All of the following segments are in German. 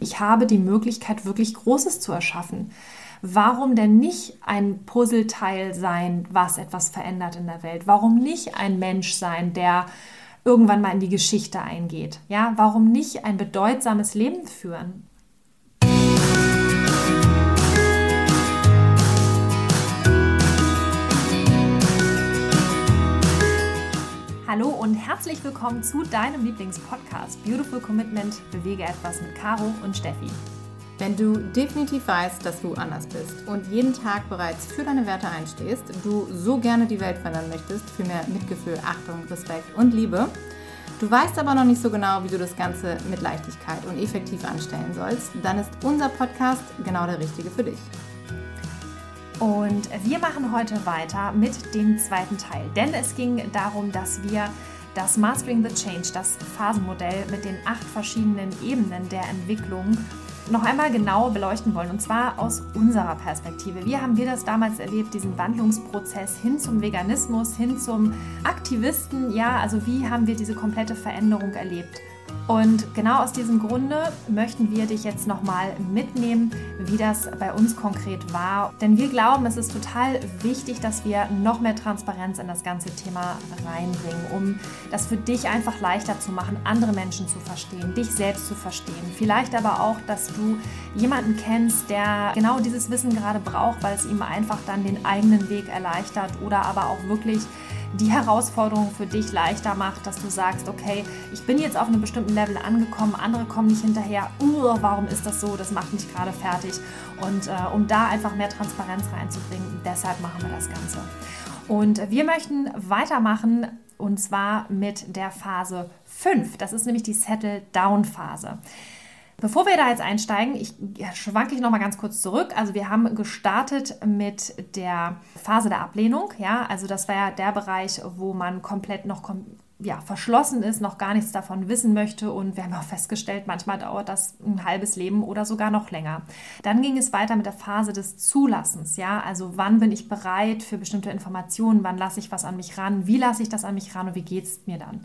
Ich habe die Möglichkeit, wirklich Großes zu erschaffen. Warum denn nicht ein Puzzleteil sein, was etwas verändert in der Welt? Warum nicht ein Mensch sein, der irgendwann mal in die Geschichte eingeht? Ja, warum nicht ein bedeutsames Leben führen? Hallo und herzlich willkommen zu deinem Lieblingspodcast Beautiful Commitment Bewege etwas mit Caro und Steffi. Wenn du definitiv weißt, dass du anders bist und jeden Tag bereits für deine Werte einstehst, du so gerne die Welt verändern möchtest, für mehr Mitgefühl, Achtung, Respekt und Liebe, du weißt aber noch nicht so genau, wie du das Ganze mit Leichtigkeit und effektiv anstellen sollst, dann ist unser Podcast genau der richtige für dich. Und wir machen heute weiter mit dem zweiten Teil, denn es ging darum, dass wir das Mastering the Change, das Phasenmodell mit den acht verschiedenen Ebenen der Entwicklung noch einmal genau beleuchten wollen und zwar aus unserer Perspektive. Wie haben wir das damals erlebt, diesen Wandlungsprozess hin zum Veganismus, hin zum Aktivisten? Ja, also wie haben wir diese komplette Veränderung erlebt? Und genau aus diesem Grunde möchten wir dich jetzt nochmal mitnehmen, wie das bei uns konkret war. Denn wir glauben, es ist total wichtig, dass wir noch mehr Transparenz in das ganze Thema reinbringen, um das für dich einfach leichter zu machen, andere Menschen zu verstehen, dich selbst zu verstehen. Vielleicht aber auch, dass du jemanden kennst, der genau dieses Wissen gerade braucht, weil es ihm einfach dann den eigenen Weg erleichtert oder aber auch wirklich die Herausforderung für dich leichter macht, dass du sagst, okay, ich bin jetzt auf einem bestimmten Level angekommen, andere kommen nicht hinterher, uh, warum ist das so, das macht mich gerade fertig. Und äh, um da einfach mehr Transparenz reinzubringen, deshalb machen wir das Ganze. Und wir möchten weitermachen und zwar mit der Phase 5. Das ist nämlich die Settle-Down-Phase. Bevor wir da jetzt einsteigen, ich schwanke ich noch mal ganz kurz zurück. Also wir haben gestartet mit der Phase der Ablehnung, ja, also das war ja der Bereich, wo man komplett noch kom ja, verschlossen ist, noch gar nichts davon wissen möchte. Und wir haben auch festgestellt, manchmal dauert das ein halbes Leben oder sogar noch länger. Dann ging es weiter mit der Phase des Zulassens. Ja, also wann bin ich bereit für bestimmte Informationen? Wann lasse ich was an mich ran? Wie lasse ich das an mich ran und wie geht es mir dann?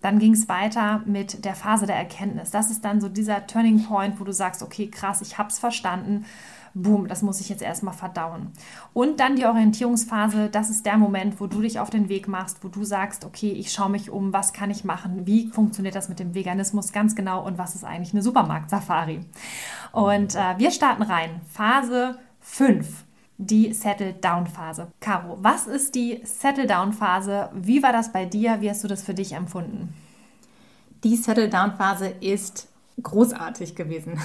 Dann ging es weiter mit der Phase der Erkenntnis. Das ist dann so dieser Turning Point, wo du sagst, okay, krass, ich habe es verstanden boom, das muss ich jetzt erstmal verdauen. Und dann die Orientierungsphase, das ist der Moment, wo du dich auf den Weg machst, wo du sagst, okay, ich schaue mich um, was kann ich machen, wie funktioniert das mit dem Veganismus ganz genau und was ist eigentlich eine Supermarkt-Safari. Und äh, wir starten rein. Phase 5 die Settle-Down-Phase. Caro, was ist die Settle-Down-Phase? Wie war das bei dir? Wie hast du das für dich empfunden? Die Settle-Down-Phase ist großartig gewesen.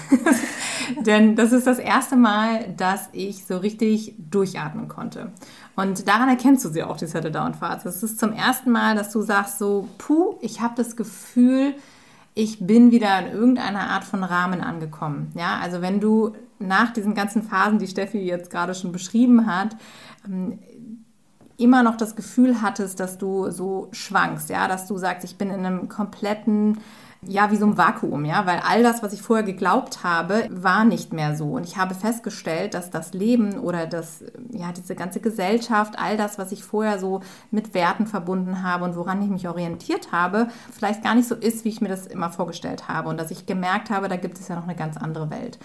Denn das ist das erste Mal, dass ich so richtig durchatmen konnte. Und daran erkennst du sie auch, die Settle-Down-Phase. Es ist zum ersten Mal, dass du sagst so, puh, ich habe das Gefühl, ich bin wieder in irgendeiner Art von Rahmen angekommen. Ja, also wenn du nach diesen ganzen Phasen, die Steffi jetzt gerade schon beschrieben hat, ähm, immer noch das Gefühl hattest, dass du so schwankst, ja, dass du sagst, ich bin in einem kompletten ja, wie so ein Vakuum, ja, weil all das, was ich vorher geglaubt habe, war nicht mehr so. Und ich habe festgestellt, dass das Leben oder das, ja, diese ganze Gesellschaft, all das, was ich vorher so mit Werten verbunden habe und woran ich mich orientiert habe, vielleicht gar nicht so ist, wie ich mir das immer vorgestellt habe. Und dass ich gemerkt habe, da gibt es ja noch eine ganz andere Welt.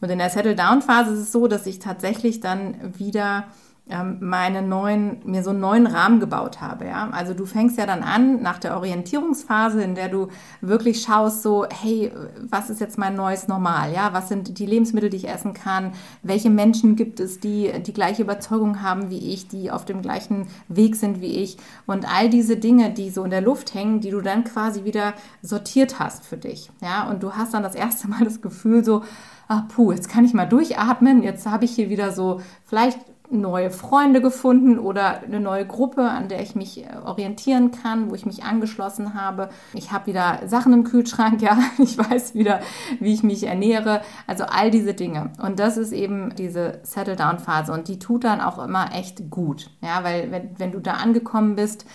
Und in der Settle-Down-Phase ist es so, dass ich tatsächlich dann wieder ähm, meine neuen, mir so einen neuen Rahmen gebaut habe. Ja? Also du fängst ja dann an nach der Orientierungsphase, in der du wirklich schaust, so, hey, was ist jetzt mein neues Normal? Ja? Was sind die Lebensmittel, die ich essen kann? Welche Menschen gibt es, die die gleiche Überzeugung haben wie ich, die auf dem gleichen Weg sind wie ich? Und all diese Dinge, die so in der Luft hängen, die du dann quasi wieder sortiert hast für dich. Ja? Und du hast dann das erste Mal das Gefühl so, ach puh, jetzt kann ich mal durchatmen, jetzt habe ich hier wieder so vielleicht neue Freunde gefunden oder eine neue Gruppe, an der ich mich äh, orientieren kann, wo ich mich angeschlossen habe. Ich habe wieder Sachen im Kühlschrank, ja, ich weiß wieder, wie ich mich ernähre. Also all diese Dinge. Und das ist eben diese Settle-Down-Phase und die tut dann auch immer echt gut, ja, weil wenn, wenn du da angekommen bist,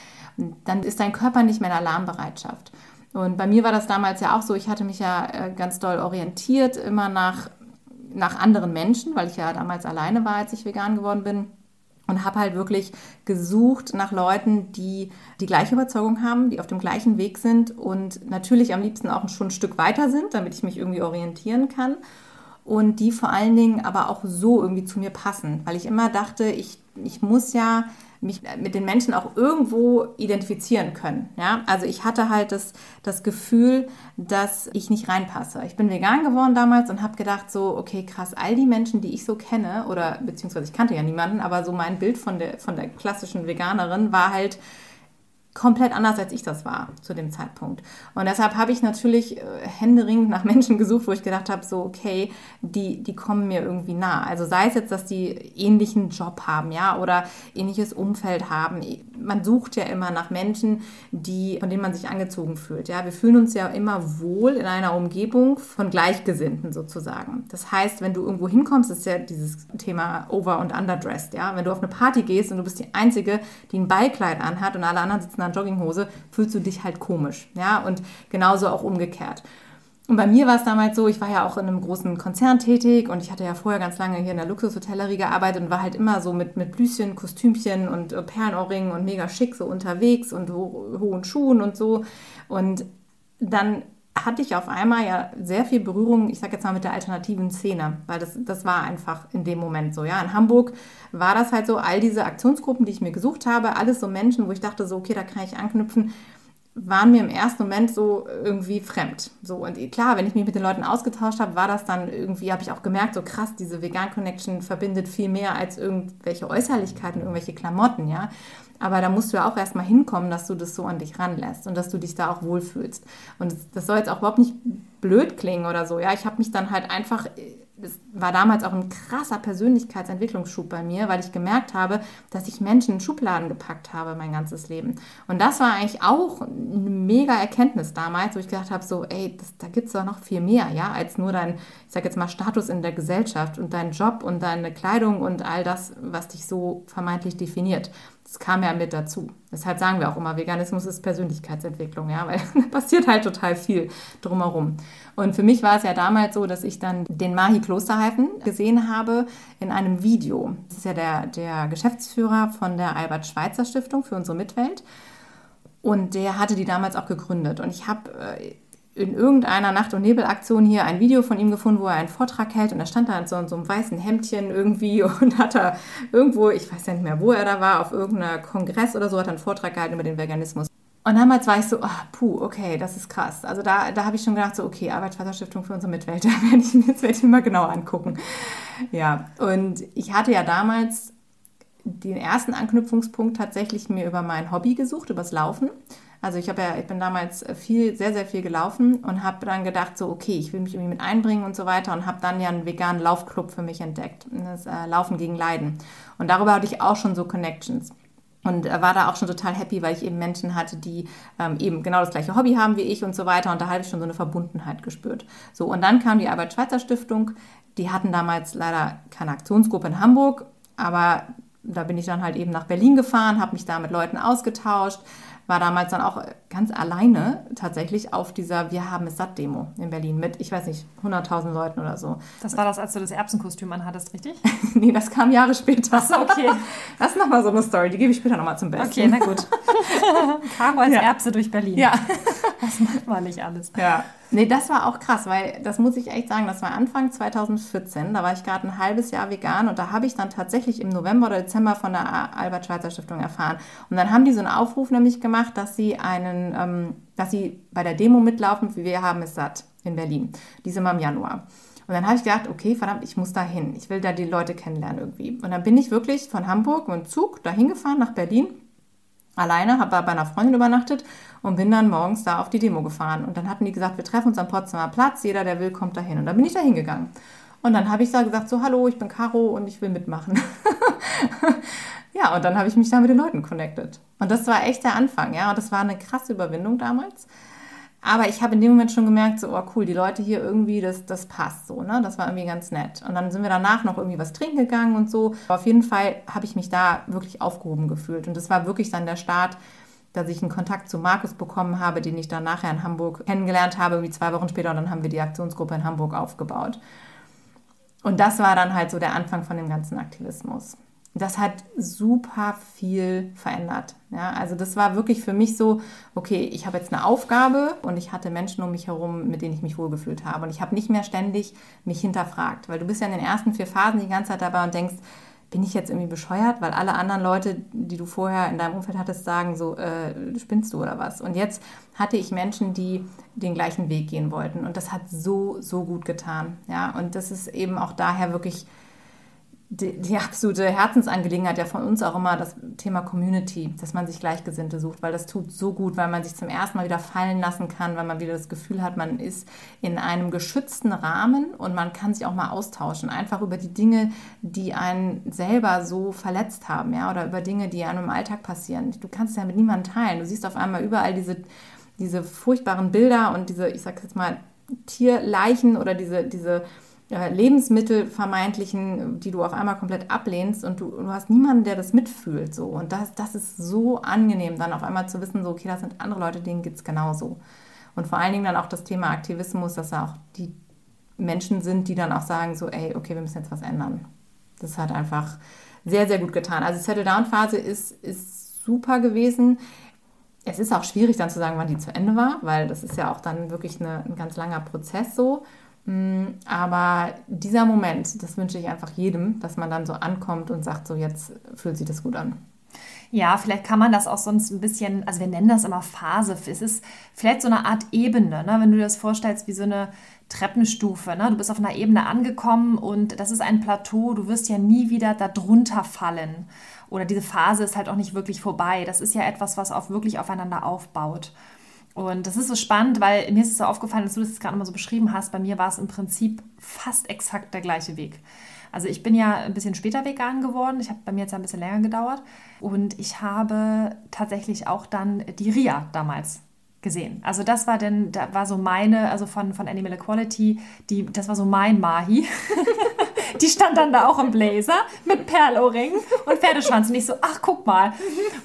dann ist dein Körper nicht mehr in Alarmbereitschaft. Und bei mir war das damals ja auch so, ich hatte mich ja äh, ganz doll orientiert, immer nach nach anderen Menschen, weil ich ja damals alleine war, als ich vegan geworden bin. und habe halt wirklich gesucht nach Leuten, die die gleiche Überzeugung haben, die auf dem gleichen Weg sind und natürlich am liebsten auch schon ein Stück weiter sind, damit ich mich irgendwie orientieren kann und die vor allen Dingen aber auch so irgendwie zu mir passen, weil ich immer dachte, ich, ich muss ja mich mit den Menschen auch irgendwo identifizieren können. Ja? Also ich hatte halt das, das Gefühl, dass ich nicht reinpasse. Ich bin vegan geworden damals und habe gedacht so, okay, krass, all die Menschen, die ich so kenne, oder beziehungsweise ich kannte ja niemanden, aber so mein Bild von der, von der klassischen Veganerin war halt, komplett anders, als ich das war zu dem Zeitpunkt. Und deshalb habe ich natürlich äh, händeringend nach Menschen gesucht, wo ich gedacht habe, so, okay, die, die kommen mir irgendwie nah. Also sei es jetzt, dass die ähnlichen Job haben, ja, oder ähnliches Umfeld haben. Man sucht ja immer nach Menschen, die, von denen man sich angezogen fühlt. Ja, wir fühlen uns ja immer wohl in einer Umgebung von Gleichgesinnten sozusagen. Das heißt, wenn du irgendwo hinkommst, ist ja dieses Thema Over- und Underdressed, ja. Wenn du auf eine Party gehst und du bist die Einzige, die ein Ballkleid anhat und alle anderen sitzen einer Jogginghose fühlst du dich halt komisch. Ja, und genauso auch umgekehrt. Und bei mir war es damals so, ich war ja auch in einem großen Konzern tätig und ich hatte ja vorher ganz lange hier in der Luxushotellerie gearbeitet und war halt immer so mit, mit Blüschen, Kostümchen und äh, Perlenohrringen und mega schick so unterwegs und ho hohen Schuhen und so. Und dann hatte ich auf einmal ja sehr viel Berührung, ich sage jetzt mal mit der alternativen Szene, weil das, das war einfach in dem Moment so. Ja, in Hamburg war das halt so, all diese Aktionsgruppen, die ich mir gesucht habe, alles so Menschen, wo ich dachte so, okay, da kann ich anknüpfen, waren mir im ersten Moment so irgendwie fremd. So und klar, wenn ich mich mit den Leuten ausgetauscht habe, war das dann irgendwie, habe ich auch gemerkt, so krass, diese Vegan Connection verbindet viel mehr als irgendwelche Äußerlichkeiten, irgendwelche Klamotten, ja. Aber da musst du ja auch erstmal hinkommen, dass du das so an dich ranlässt und dass du dich da auch wohlfühlst. Und das soll jetzt auch überhaupt nicht blöd klingen oder so. Ja, ich habe mich dann halt einfach das war damals auch ein krasser Persönlichkeitsentwicklungsschub bei mir, weil ich gemerkt habe, dass ich Menschen in Schubladen gepackt habe mein ganzes Leben. Und das war eigentlich auch eine mega Erkenntnis damals, wo ich gedacht habe, so, ey, das, da gibt es doch noch viel mehr, ja, als nur dein, ich sag jetzt mal, Status in der Gesellschaft und dein Job und deine Kleidung und all das, was dich so vermeintlich definiert. Das kam ja mit dazu. Deshalb sagen wir auch immer, Veganismus ist Persönlichkeitsentwicklung, ja, weil da passiert halt total viel drumherum. Und für mich war es ja damals so, dass ich dann den Mahi Klosterhalfen gesehen habe in einem Video. Das ist ja der, der Geschäftsführer von der Albert Schweitzer Stiftung für unsere Mitwelt. Und der hatte die damals auch gegründet. Und ich habe äh, in irgendeiner Nacht- und Nebelaktion hier ein Video von ihm gefunden, wo er einen Vortrag hält und da stand er in so, in so einem weißen Hemdchen irgendwie und hat er irgendwo, ich weiß ja nicht mehr, wo er da war, auf irgendeiner Kongress oder so, hat er einen Vortrag gehalten über den Veganismus. Und damals war ich so, oh, puh, okay, das ist krass. Also da, da habe ich schon gedacht, so, okay, Arbeitsvaterstiftung für unsere Mitwelt, da werde ich mir jetzt werde mal genau angucken. Ja, und ich hatte ja damals den ersten Anknüpfungspunkt tatsächlich mir über mein Hobby gesucht, übers Laufen. Also ich habe ja, ich bin damals viel, sehr, sehr viel gelaufen und habe dann gedacht, so, okay, ich will mich irgendwie mit einbringen und so weiter und habe dann ja einen veganen Laufclub für mich entdeckt. Das äh, Laufen gegen Leiden. Und darüber hatte ich auch schon so Connections. Und war da auch schon total happy, weil ich eben Menschen hatte, die ähm, eben genau das gleiche Hobby haben wie ich und so weiter. Und da habe ich schon so eine Verbundenheit gespürt. So, und dann kam die Albert-Schweitzer Stiftung. Die hatten damals leider keine Aktionsgruppe in Hamburg, aber da bin ich dann halt eben nach Berlin gefahren, habe mich da mit Leuten ausgetauscht, war damals dann auch ganz alleine tatsächlich auf dieser Wir haben es satt Demo in Berlin mit, ich weiß nicht, 100.000 Leuten oder so. Das war das, als du das Erbsenkostüm anhattest, richtig? nee, das kam Jahre später. Ach so, okay. Das ist nochmal so eine Story, die gebe ich später nochmal zum Besten. Okay, na gut. Caro als ja. Erbse durch Berlin. Ja. Das macht man nicht alles. Ja. Nee, das war auch krass, weil das muss ich echt sagen, das war Anfang 2014, da war ich gerade ein halbes Jahr vegan und da habe ich dann tatsächlich im November oder Dezember von der Albert-Schweitzer-Stiftung erfahren. Und dann haben die so einen Aufruf nämlich gemacht, dass sie einen, ähm, dass sie bei der Demo mitlaufen, wie wir haben es satt in Berlin, diese Mal im Januar. Und dann habe ich gedacht, okay, verdammt, ich muss da hin. Ich will da die Leute kennenlernen irgendwie. Und dann bin ich wirklich von Hamburg mit dem Zug dahin gefahren nach Berlin alleine, habe bei einer Freundin übernachtet und bin dann morgens da auf die Demo gefahren. Und dann hatten die gesagt, wir treffen uns am Potsdamer Platz, jeder, der will, kommt dahin. Und dann bin ich da hingegangen. Und dann habe ich da gesagt, so, hallo, ich bin Caro und ich will mitmachen. ja, und dann habe ich mich da mit den Leuten connected. Und das war echt der Anfang, ja. Und das war eine krasse Überwindung damals. Aber ich habe in dem Moment schon gemerkt, so, oh cool, die Leute hier irgendwie, das, das passt so, ne? Das war irgendwie ganz nett. Und dann sind wir danach noch irgendwie was trinken gegangen und so. Aber auf jeden Fall habe ich mich da wirklich aufgehoben gefühlt. Und das war wirklich dann der Start, dass ich einen Kontakt zu Markus bekommen habe, den ich dann nachher in Hamburg kennengelernt habe, irgendwie zwei Wochen später. Und dann haben wir die Aktionsgruppe in Hamburg aufgebaut. Und das war dann halt so der Anfang von dem ganzen Aktivismus. Das hat super viel verändert. Ja, also das war wirklich für mich so, okay, ich habe jetzt eine Aufgabe und ich hatte Menschen um mich herum, mit denen ich mich wohlgefühlt habe. Und ich habe nicht mehr ständig mich hinterfragt, weil du bist ja in den ersten vier Phasen die ganze Zeit dabei und denkst, bin ich jetzt irgendwie bescheuert, weil alle anderen Leute, die du vorher in deinem Umfeld hattest, sagen so, äh, spinnst du oder was? Und jetzt hatte ich Menschen, die den gleichen Weg gehen wollten und das hat so, so gut getan. Ja, und das ist eben auch daher wirklich die, die, absolute Herzensangelegenheit ja von uns auch immer das Thema Community, dass man sich Gleichgesinnte sucht, weil das tut so gut, weil man sich zum ersten Mal wieder fallen lassen kann, weil man wieder das Gefühl hat, man ist in einem geschützten Rahmen und man kann sich auch mal austauschen, einfach über die Dinge, die einen selber so verletzt haben, ja, oder über Dinge, die einem im Alltag passieren. Du kannst ja mit niemandem teilen. Du siehst auf einmal überall diese, diese furchtbaren Bilder und diese, ich sag jetzt mal, Tierleichen oder diese, diese Lebensmittel vermeintlichen, die du auf einmal komplett ablehnst und du, du, hast niemanden, der das mitfühlt. So. Und das, das ist so angenehm, dann auf einmal zu wissen, so, okay, das sind andere Leute, denen geht es genauso. Und vor allen Dingen dann auch das Thema Aktivismus, dass da auch die Menschen sind, die dann auch sagen, so, ey, okay, wir müssen jetzt was ändern. Das hat einfach sehr, sehr gut getan. Also Settle-Down-Phase ist, ist super gewesen. Es ist auch schwierig dann zu sagen, wann die zu Ende war, weil das ist ja auch dann wirklich eine, ein ganz langer Prozess so. Mm, aber dieser Moment, das wünsche ich einfach jedem, dass man dann so ankommt und sagt, so jetzt fühlt sich das gut an. Ja, vielleicht kann man das auch sonst ein bisschen, also wir nennen das immer Phase. Es ist vielleicht so eine Art Ebene, ne? wenn du dir das vorstellst wie so eine Treppenstufe. Ne? Du bist auf einer Ebene angekommen und das ist ein Plateau, du wirst ja nie wieder darunter fallen. Oder diese Phase ist halt auch nicht wirklich vorbei. Das ist ja etwas, was auch wirklich aufeinander aufbaut. Und das ist so spannend, weil mir ist es so aufgefallen, dass du das gerade mal so beschrieben hast. Bei mir war es im Prinzip fast exakt der gleiche Weg. Also ich bin ja ein bisschen später vegan geworden. Ich habe bei mir jetzt ein bisschen länger gedauert. Und ich habe tatsächlich auch dann die Ria damals gesehen. Also das war denn, da war so meine, also von, von Animal Equality, die, das war so mein Mahi. die stand dann da auch im Blazer mit Perlohrring und Pferdeschwanz. Und ich so, ach, guck mal.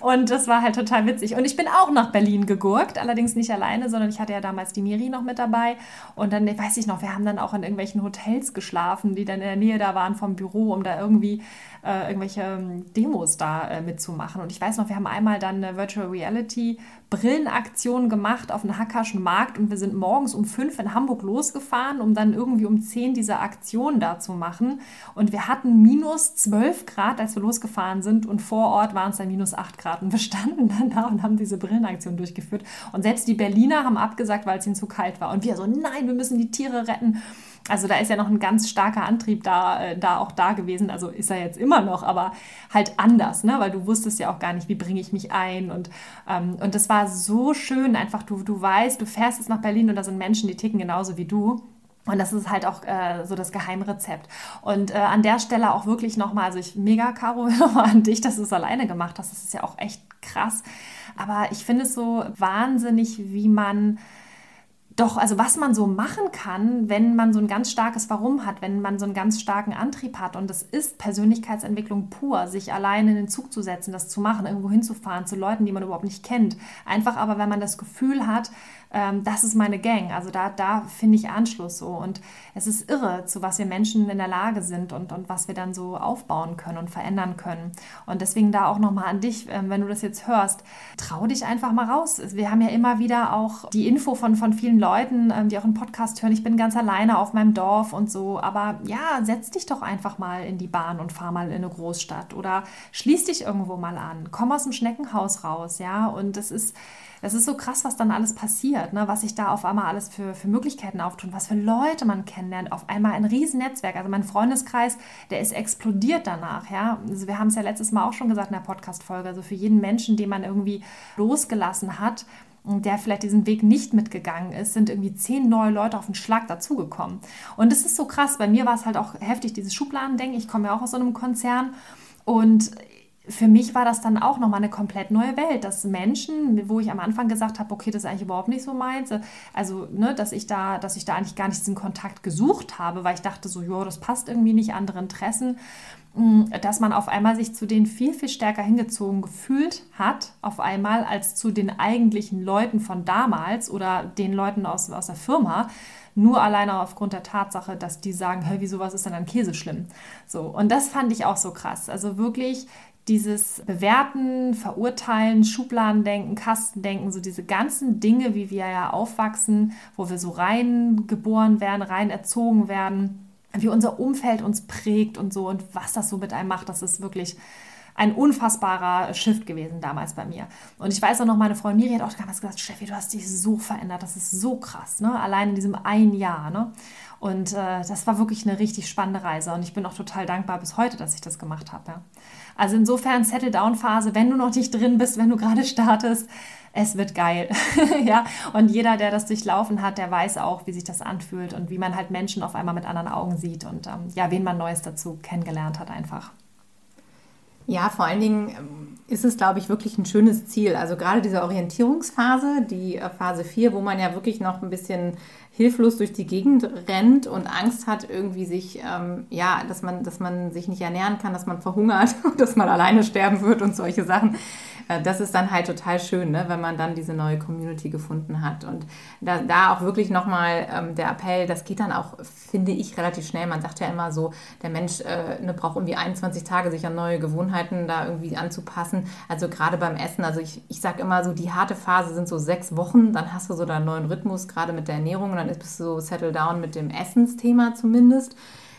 Und das war halt total witzig. Und ich bin auch nach Berlin gegurkt, allerdings nicht alleine, sondern ich hatte ja damals die Miri noch mit dabei. Und dann, weiß ich noch, wir haben dann auch in irgendwelchen Hotels geschlafen, die dann in der Nähe da waren vom Büro, um da irgendwie äh, irgendwelche ähm, Demos da äh, mitzumachen. Und ich weiß noch, wir haben einmal dann eine Virtual Reality Brillenaktion gemacht auf einem Hackerschen Markt und wir sind morgens um fünf in Hamburg losgefahren, um dann irgendwie um zehn diese Aktion da zu machen. Und wir hatten minus zwölf Grad, als wir losgefahren sind und vor Ort waren es dann minus acht Grad. Und wir standen dann da und haben diese Brillenaktion durchgeführt. Und selbst die Berliner haben abgesagt, weil es ihnen zu kalt war. Und wir so, nein, wir müssen die Tiere retten. Also da ist ja noch ein ganz starker Antrieb da, äh, da auch da gewesen. Also ist er jetzt immer noch, aber halt anders, ne? weil du wusstest ja auch gar nicht, wie bringe ich mich ein. Und, ähm, und das war so schön, einfach du, du weißt, du fährst jetzt nach Berlin und da sind Menschen, die ticken genauso wie du. Und das ist halt auch äh, so das Geheimrezept. Und äh, an der Stelle auch wirklich nochmal, also ich mega, Caro, nochmal an dich, dass du es alleine gemacht hast. Das ist ja auch echt krass. Aber ich finde es so wahnsinnig, wie man doch, also was man so machen kann, wenn man so ein ganz starkes Warum hat, wenn man so einen ganz starken Antrieb hat. Und das ist Persönlichkeitsentwicklung pur, sich alleine in den Zug zu setzen, das zu machen, irgendwo hinzufahren, zu Leuten, die man überhaupt nicht kennt. Einfach aber, wenn man das Gefühl hat, ähm, das ist meine Gang. Also da, da finde ich Anschluss so. Und es ist irre, zu was wir Menschen in der Lage sind und, und was wir dann so aufbauen können und verändern können. Und deswegen da auch nochmal an dich, ähm, wenn du das jetzt hörst, trau dich einfach mal raus. Wir haben ja immer wieder auch die Info von, von vielen Leuten, ähm, die auch einen Podcast hören, ich bin ganz alleine auf meinem Dorf und so. Aber ja, setz dich doch einfach mal in die Bahn und fahr mal in eine Großstadt oder schließ dich irgendwo mal an. Komm aus dem Schneckenhaus raus, ja. Und das ist das ist so krass, was dann alles passiert, ne? was sich da auf einmal alles für, für Möglichkeiten auftun, was für Leute man kennenlernt. Auf einmal ein Riesennetzwerk. Also mein Freundeskreis, der ist explodiert danach. Ja? Also wir haben es ja letztes Mal auch schon gesagt in der Podcast-Folge. Also für jeden Menschen, den man irgendwie losgelassen hat, der vielleicht diesen Weg nicht mitgegangen ist, sind irgendwie zehn neue Leute auf den Schlag dazugekommen. Und es ist so krass. Bei mir war es halt auch heftig, dieses Schubladendenken. Ich komme ja auch aus so einem Konzern und für mich war das dann auch nochmal eine komplett neue Welt, dass Menschen, wo ich am Anfang gesagt habe, okay, das ist eigentlich überhaupt nicht so meins, also, ne, dass ich da, dass ich da eigentlich gar nicht diesen Kontakt gesucht habe, weil ich dachte so, ja, das passt irgendwie nicht, andere Interessen, mm, dass man auf einmal sich zu denen viel, viel stärker hingezogen gefühlt hat, auf einmal, als zu den eigentlichen Leuten von damals oder den Leuten aus, aus der Firma, Nur alleine aufgrund der Tatsache, dass die sagen, hey, wieso was ist denn an Käse schlimm? So, und das fand ich auch so krass. Also wirklich dieses Bewerten, Verurteilen, Schubladendenken, Kastendenken, so diese ganzen Dinge, wie wir ja aufwachsen, wo wir so rein geboren werden, rein erzogen werden, wie unser Umfeld uns prägt und so und was das so mit einem macht, das ist wirklich ein unfassbarer Shift gewesen damals bei mir. Und ich weiß auch noch, meine Freundin Miri hat auch damals gesagt, Steffi, du hast dich so verändert, das ist so krass, ne? allein in diesem einen Jahr. Ne? Und äh, das war wirklich eine richtig spannende Reise und ich bin auch total dankbar bis heute, dass ich das gemacht habe. Ja? Also insofern Settle-Down-Phase, wenn du noch nicht drin bist, wenn du gerade startest, es wird geil. ja, und jeder, der das durchlaufen hat, der weiß auch, wie sich das anfühlt und wie man halt Menschen auf einmal mit anderen Augen sieht und ähm, ja, wen man Neues dazu kennengelernt hat einfach. Ja, vor allen Dingen ähm, ist es, glaube ich, wirklich ein schönes Ziel. Also gerade diese Orientierungsphase, die äh, Phase 4, wo man ja wirklich noch ein bisschen hilflos durch die Gegend rennt und Angst hat, irgendwie sich, ähm, ja, dass man, dass man sich nicht ernähren kann, dass man verhungert dass man alleine sterben wird und solche Sachen. Äh, das ist dann halt total schön, ne, wenn man dann diese neue Community gefunden hat. Und da, da auch wirklich nochmal ähm, der Appell, das geht dann auch, finde ich, relativ schnell. Man sagt ja immer so, der Mensch äh, ne, braucht irgendwie 21 Tage, sich an neue Gewohnheiten da irgendwie anzupassen. Also gerade beim Essen, also ich, ich sage immer so, die harte Phase sind so sechs Wochen, dann hast du so deinen neuen Rhythmus, gerade mit der Ernährung, dann bist du so settle down mit dem Essensthema zumindest.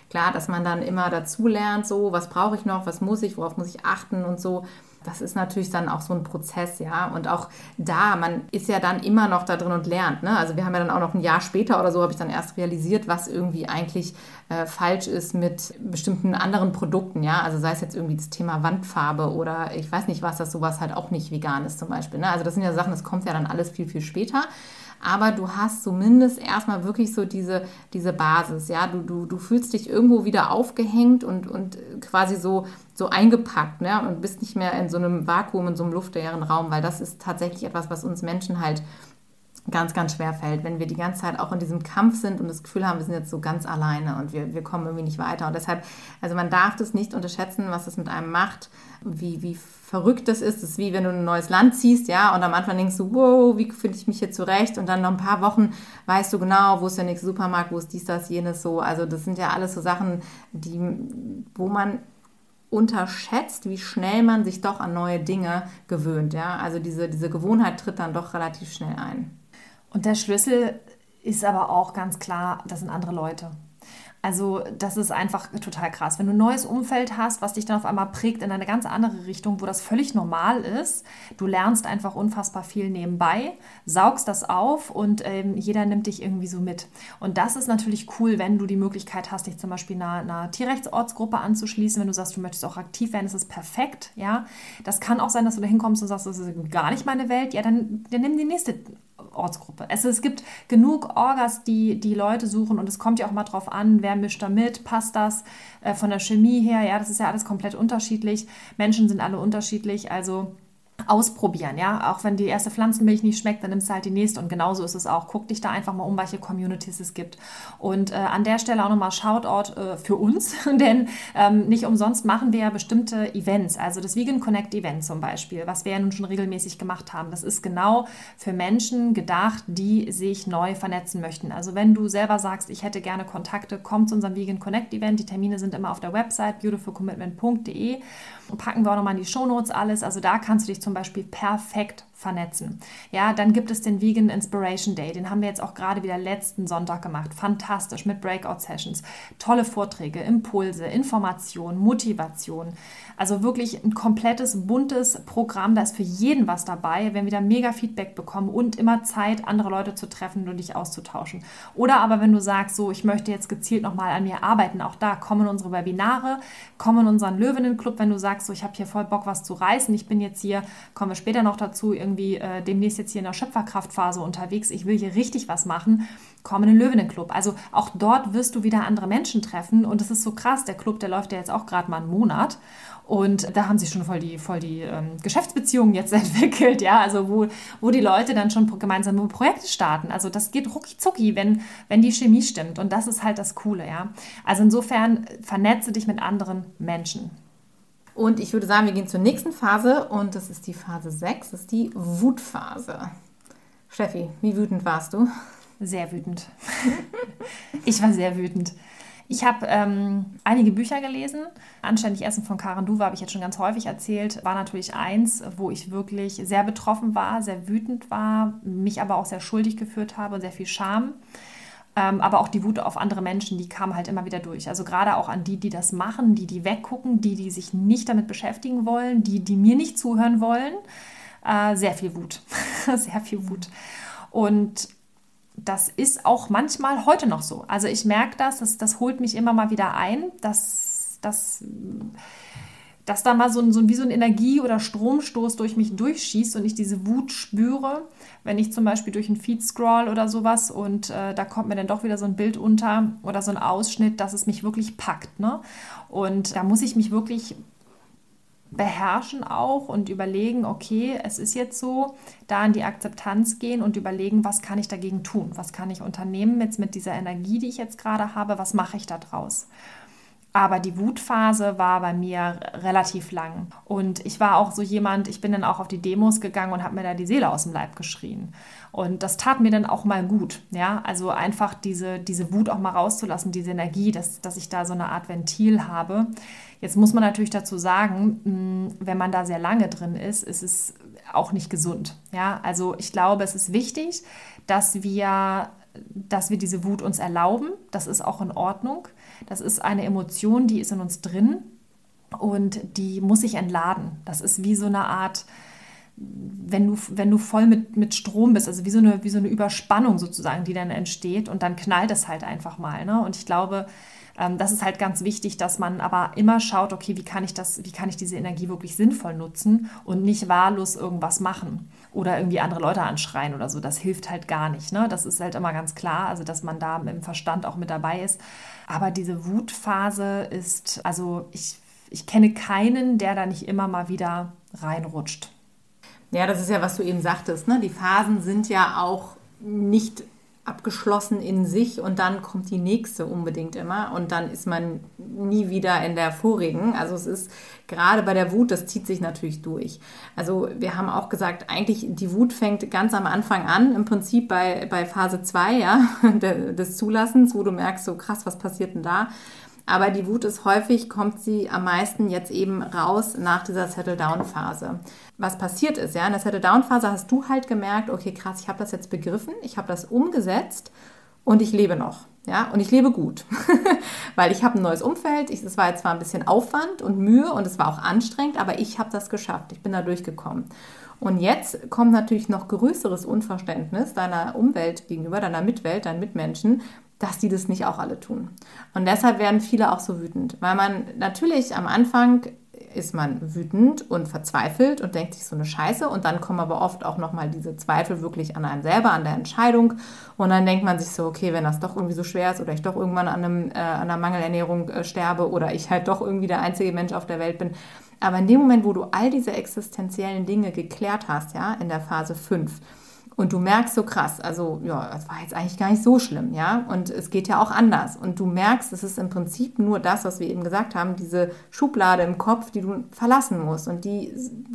Klar, dass man dann immer dazu lernt, so, was brauche ich noch, was muss ich, worauf muss ich achten und so das ist natürlich dann auch so ein Prozess, ja. Und auch da, man ist ja dann immer noch da drin und lernt. Ne? Also wir haben ja dann auch noch ein Jahr später oder so, habe ich dann erst realisiert, was irgendwie eigentlich äh, falsch ist mit bestimmten anderen Produkten, ja. Also sei es jetzt irgendwie das Thema Wandfarbe oder ich weiß nicht was, das sowas halt auch nicht vegan ist zum Beispiel. Ne? Also das sind ja Sachen, das kommt ja dann alles viel, viel später aber du hast zumindest erstmal wirklich so diese, diese Basis, ja, du, du, du fühlst dich irgendwo wieder aufgehängt und, und quasi so, so eingepackt, ne? und bist nicht mehr in so einem Vakuum, in so einem luftleeren Raum, weil das ist tatsächlich etwas, was uns Menschen halt ganz, ganz schwer fällt, wenn wir die ganze Zeit auch in diesem Kampf sind und das Gefühl haben, wir sind jetzt so ganz alleine und wir, wir kommen irgendwie nicht weiter. Und deshalb, also man darf das nicht unterschätzen, was das mit einem macht, wie, wie verrückt das ist. Das ist wie wenn du ein neues Land ziehst, ja, und am Anfang denkst du, wow, wie finde ich mich hier zurecht? Und dann noch ein paar Wochen weißt du genau, wo ist der nächste Supermarkt, wo ist dies, das, jenes so. Also das sind ja alles so Sachen, die, wo man unterschätzt, wie schnell man sich doch an neue Dinge gewöhnt. Ja? Also diese, diese Gewohnheit tritt dann doch relativ schnell ein. Und der Schlüssel ist aber auch ganz klar, das sind andere Leute. Also das ist einfach total krass. Wenn du ein neues Umfeld hast, was dich dann auf einmal prägt in eine ganz andere Richtung, wo das völlig normal ist, du lernst einfach unfassbar viel nebenbei, saugst das auf und ähm, jeder nimmt dich irgendwie so mit. Und das ist natürlich cool, wenn du die Möglichkeit hast, dich zum Beispiel einer, einer Tierrechtsortsgruppe anzuschließen. Wenn du sagst, du möchtest auch aktiv werden, ist es perfekt. Ja, das kann auch sein, dass du da hinkommst und sagst, das ist gar nicht meine Welt. Ja, dann, dann nimm die nächste Ortsgruppe. Also es gibt genug Orgas, die die Leute suchen und es kommt ja auch mal drauf an, wer mischt da mit, passt das äh, von der Chemie her, ja, das ist ja alles komplett unterschiedlich. Menschen sind alle unterschiedlich, also ausprobieren, ja. Auch wenn die erste Pflanzenmilch nicht schmeckt, dann nimmst du halt die nächste und genauso ist es auch. Guck dich da einfach mal um, welche Communities es gibt. Und äh, an der Stelle auch nochmal Shoutout äh, für uns, denn ähm, nicht umsonst machen wir ja bestimmte Events, also das Vegan Connect Event zum Beispiel, was wir ja nun schon regelmäßig gemacht haben. Das ist genau für Menschen gedacht, die sich neu vernetzen möchten. Also wenn du selber sagst, ich hätte gerne Kontakte, komm zu unserem Vegan Connect Event. Die Termine sind immer auf der Website beautifulcommitment.de. Packen wir auch nochmal in die Shownotes alles. Also da kannst du dich zum Beispiel perfekt vernetzen. Ja, dann gibt es den Vegan Inspiration Day. Den haben wir jetzt auch gerade wieder letzten Sonntag gemacht. Fantastisch mit Breakout Sessions. Tolle Vorträge, Impulse, Information, Motivation. Also wirklich ein komplettes, buntes Programm. Da ist für jeden was dabei. Wir werden wieder mega Feedback bekommen und immer Zeit, andere Leute zu treffen und dich auszutauschen. Oder aber wenn du sagst, so, ich möchte jetzt gezielt nochmal an mir arbeiten, auch da kommen unsere Webinare, kommen unseren Löwenenclub, wenn du sagst, so, ich habe hier voll Bock, was zu reißen. Ich bin jetzt hier, kommen wir später noch dazu, irgendwie äh, demnächst jetzt hier in der Schöpferkraftphase unterwegs, ich will hier richtig was machen, komm in den Löwenenclub. Also auch dort wirst du wieder andere Menschen treffen und es ist so krass, der Club, der läuft ja jetzt auch gerade mal einen Monat und da haben sich schon voll die, voll die ähm, Geschäftsbeziehungen jetzt entwickelt, ja, also wo, wo die Leute dann schon gemeinsame Projekte starten. Also das geht rucki wenn, wenn die Chemie stimmt und das ist halt das Coole, ja. Also insofern vernetze dich mit anderen Menschen. Und ich würde sagen, wir gehen zur nächsten Phase und das ist die Phase 6, das ist die Wutphase. Steffi, wie wütend warst du? Sehr wütend. ich war sehr wütend. Ich habe ähm, einige Bücher gelesen. Anständig Essen von Karen Duwe habe ich jetzt schon ganz häufig erzählt. War natürlich eins, wo ich wirklich sehr betroffen war, sehr wütend war, mich aber auch sehr schuldig geführt habe und sehr viel Scham. Ähm, aber auch die Wut auf andere Menschen, die kam halt immer wieder durch. Also gerade auch an die, die das machen, die, die weggucken, die, die sich nicht damit beschäftigen wollen, die, die mir nicht zuhören wollen. Äh, sehr viel Wut. sehr viel Wut. Und das ist auch manchmal heute noch so. Also ich merke das, das, das holt mich immer mal wieder ein, dass, dass, dass da mal so ein, so wie so ein Energie- oder Stromstoß durch mich durchschießt und ich diese Wut spüre, wenn ich zum Beispiel durch einen Feed scroll oder sowas und äh, da kommt mir dann doch wieder so ein Bild unter oder so ein Ausschnitt, dass es mich wirklich packt. Ne? Und da muss ich mich wirklich beherrschen auch und überlegen, okay, es ist jetzt so, da in die Akzeptanz gehen und überlegen, was kann ich dagegen tun? Was kann ich unternehmen jetzt mit dieser Energie, die ich jetzt gerade habe? Was mache ich da draus? Aber die Wutphase war bei mir relativ lang. Und ich war auch so jemand, ich bin dann auch auf die Demos gegangen und habe mir da die Seele aus dem Leib geschrien. Und das tat mir dann auch mal gut. Ja, also einfach diese, diese Wut auch mal rauszulassen, diese Energie, dass, dass ich da so eine Art Ventil habe. Jetzt muss man natürlich dazu sagen, mm, wenn man da sehr lange drin ist, ist es auch nicht gesund. Ja, also ich glaube, es ist wichtig, dass wir, dass wir diese Wut uns erlauben. Das ist auch in Ordnung. Das ist eine Emotion, die ist in uns drin und die muss sich entladen. Das ist wie so eine Art, wenn du, wenn du voll mit, mit Strom bist, also wie so, eine, wie so eine Überspannung sozusagen, die dann entsteht und dann knallt es halt einfach mal. Ne? Und ich glaube, ähm, das ist halt ganz wichtig, dass man aber immer schaut, okay, wie kann ich das, wie kann ich diese Energie wirklich sinnvoll nutzen und nicht wahllos irgendwas machen oder irgendwie andere Leute anschreien oder so. Das hilft halt gar nicht. Ne? Das ist halt immer ganz klar, also dass man da im Verstand auch mit dabei ist. Aber diese Wutphase ist, also ich, ich kenne keinen, der da nicht immer mal wieder reinrutscht. Ja, das ist ja, was du eben sagtest. Ne? Die Phasen sind ja auch nicht abgeschlossen in sich und dann kommt die nächste unbedingt immer und dann ist man nie wieder in der vorigen. Also es ist gerade bei der Wut, das zieht sich natürlich durch. Also wir haben auch gesagt, eigentlich die Wut fängt ganz am Anfang an, im Prinzip bei, bei Phase 2 ja, des Zulassens, wo du merkst, so krass, was passiert denn da? Aber die Wut ist häufig, kommt sie am meisten jetzt eben raus nach dieser Settle-Down-Phase. Was passiert ist, ja, in der Settle-Down-Phase hast du halt gemerkt, okay, krass, ich habe das jetzt begriffen, ich habe das umgesetzt und ich lebe noch. Ja, und ich lebe gut, weil ich habe ein neues Umfeld. Es war jetzt zwar ein bisschen Aufwand und Mühe und es war auch anstrengend, aber ich habe das geschafft. Ich bin da durchgekommen. Und jetzt kommt natürlich noch größeres Unverständnis deiner Umwelt gegenüber, deiner Mitwelt, deinen Mitmenschen, dass die das nicht auch alle tun. Und deshalb werden viele auch so wütend, weil man natürlich am Anfang ist man wütend und verzweifelt und denkt sich so eine Scheiße und dann kommen aber oft auch nochmal diese Zweifel wirklich an einem selber, an der Entscheidung und dann denkt man sich so, okay, wenn das doch irgendwie so schwer ist oder ich doch irgendwann an, einem, äh, an einer Mangelernährung äh, sterbe oder ich halt doch irgendwie der einzige Mensch auf der Welt bin. Aber in dem Moment, wo du all diese existenziellen Dinge geklärt hast, ja, in der Phase 5, und du merkst so krass, also ja, das war jetzt eigentlich gar nicht so schlimm, ja. Und es geht ja auch anders. Und du merkst, es ist im Prinzip nur das, was wir eben gesagt haben, diese Schublade im Kopf, die du verlassen musst und die,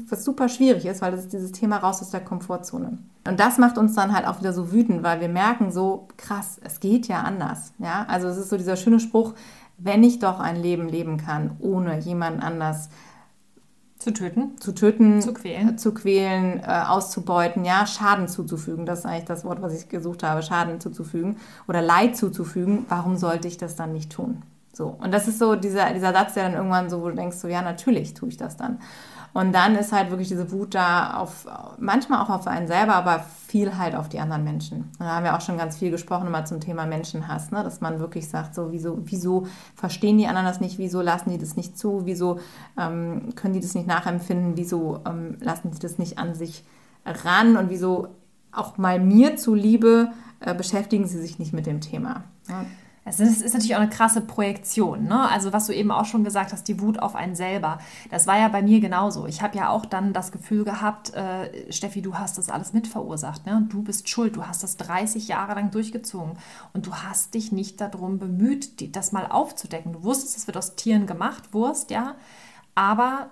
was super schwierig ist, weil das ist dieses Thema raus aus der Komfortzone. Und das macht uns dann halt auch wieder so wütend, weil wir merken so, krass, es geht ja anders, ja. Also es ist so dieser schöne Spruch, wenn ich doch ein Leben leben kann, ohne jemanden anders zu töten. Zu töten, zu quälen, zu quälen äh, auszubeuten, ja, Schaden zuzufügen. Das ist eigentlich das Wort, was ich gesucht habe, Schaden zuzufügen oder Leid zuzufügen. Warum sollte ich das dann nicht tun? So. Und das ist so dieser, dieser Satz, der dann irgendwann so, wo du denkst, so, ja, natürlich tue ich das dann. Und dann ist halt wirklich diese Wut da auf, manchmal auch auf einen selber, aber viel halt auf die anderen Menschen. Und da haben wir auch schon ganz viel gesprochen immer zum Thema Menschenhass, ne? dass man wirklich sagt, so, wieso, wieso verstehen die anderen das nicht, wieso lassen die das nicht zu, wieso ähm, können die das nicht nachempfinden, wieso ähm, lassen die das nicht an sich ran und wieso auch mal mir zuliebe äh, beschäftigen sie sich nicht mit dem Thema. Ja? Es ist, ist, natürlich auch eine krasse Projektion. Ne? Also was du eben auch schon gesagt hast, die Wut auf einen selber. Das war ja bei mir genauso. Ich habe ja auch dann das Gefühl gehabt, äh, Steffi, du hast das alles mitverursacht. Ne? Du bist schuld. Du hast das 30 Jahre lang durchgezogen. Und du hast dich nicht darum bemüht, die, das mal aufzudecken. Du wusstest, es wird aus Tieren gemacht, Wurst, ja. Aber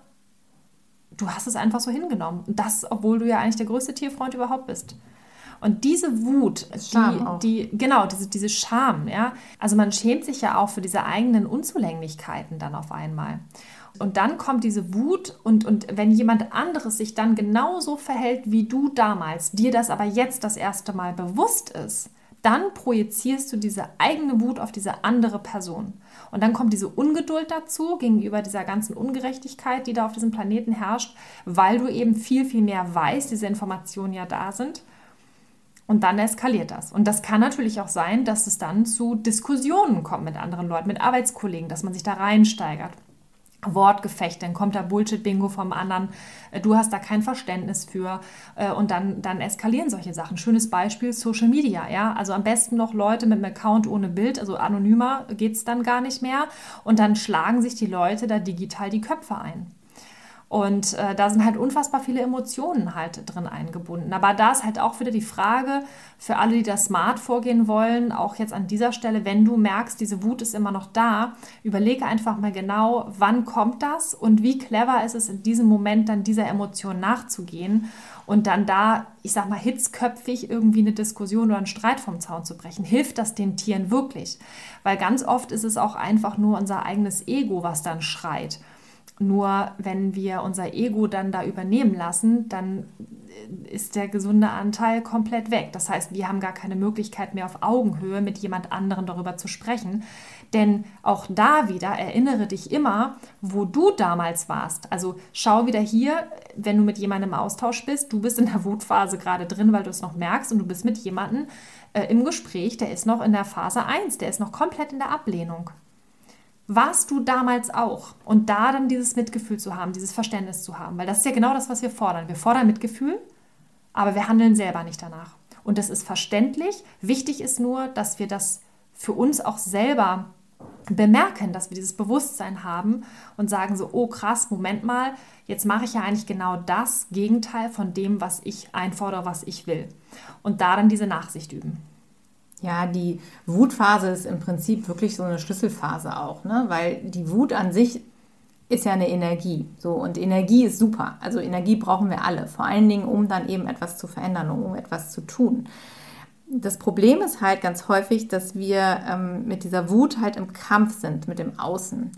du hast es einfach so hingenommen. Und das, obwohl du ja eigentlich der größte Tierfreund überhaupt bist. Und diese Wut, die, die, genau, diese, diese Scham, ja. Also man schämt sich ja auch für diese eigenen Unzulänglichkeiten dann auf einmal. Und dann kommt diese Wut und, und wenn jemand anderes sich dann genauso verhält wie du damals, dir das aber jetzt das erste Mal bewusst ist, dann projizierst du diese eigene Wut auf diese andere Person. Und dann kommt diese Ungeduld dazu gegenüber dieser ganzen Ungerechtigkeit, die da auf diesem Planeten herrscht, weil du eben viel, viel mehr weißt, diese Informationen ja da sind. Und dann eskaliert das. Und das kann natürlich auch sein, dass es dann zu Diskussionen kommt mit anderen Leuten, mit Arbeitskollegen, dass man sich da reinsteigert. Wortgefecht, dann kommt da Bullshit-Bingo vom anderen, äh, du hast da kein Verständnis für äh, und dann, dann eskalieren solche Sachen. Schönes Beispiel, Social Media, ja, also am besten noch Leute mit einem Account ohne Bild, also anonymer geht es dann gar nicht mehr und dann schlagen sich die Leute da digital die Köpfe ein. Und äh, da sind halt unfassbar viele Emotionen halt drin eingebunden. Aber da ist halt auch wieder die Frage für alle, die da smart vorgehen wollen, auch jetzt an dieser Stelle, wenn du merkst, diese Wut ist immer noch da, überlege einfach mal genau, wann kommt das und wie clever ist es in diesem Moment dann dieser Emotion nachzugehen und dann da, ich sag mal, hitzköpfig irgendwie eine Diskussion oder einen Streit vom Zaun zu brechen. Hilft das den Tieren wirklich? Weil ganz oft ist es auch einfach nur unser eigenes Ego, was dann schreit. Nur wenn wir unser Ego dann da übernehmen lassen, dann ist der gesunde Anteil komplett weg. Das heißt, wir haben gar keine Möglichkeit mehr auf Augenhöhe mit jemand anderem darüber zu sprechen. Denn auch da wieder erinnere dich immer, wo du damals warst. Also schau wieder hier, wenn du mit jemandem im Austausch bist, du bist in der Wutphase gerade drin, weil du es noch merkst und du bist mit jemandem äh, im Gespräch, der ist noch in der Phase 1, der ist noch komplett in der Ablehnung warst du damals auch? Und da dann dieses Mitgefühl zu haben, dieses Verständnis zu haben, weil das ist ja genau das, was wir fordern. Wir fordern Mitgefühl, aber wir handeln selber nicht danach. Und das ist verständlich. Wichtig ist nur, dass wir das für uns auch selber bemerken, dass wir dieses Bewusstsein haben und sagen so, oh krass, Moment mal, jetzt mache ich ja eigentlich genau das Gegenteil von dem, was ich einfordere, was ich will. Und da dann diese Nachsicht üben. Ja, die Wutphase ist im Prinzip wirklich so eine Schlüsselphase auch, ne? weil die Wut an sich ist ja eine Energie. So, und Energie ist super. Also Energie brauchen wir alle, vor allen Dingen, um dann eben etwas zu verändern, um etwas zu tun. Das Problem ist halt ganz häufig, dass wir ähm, mit dieser Wut halt im Kampf sind, mit dem Außen.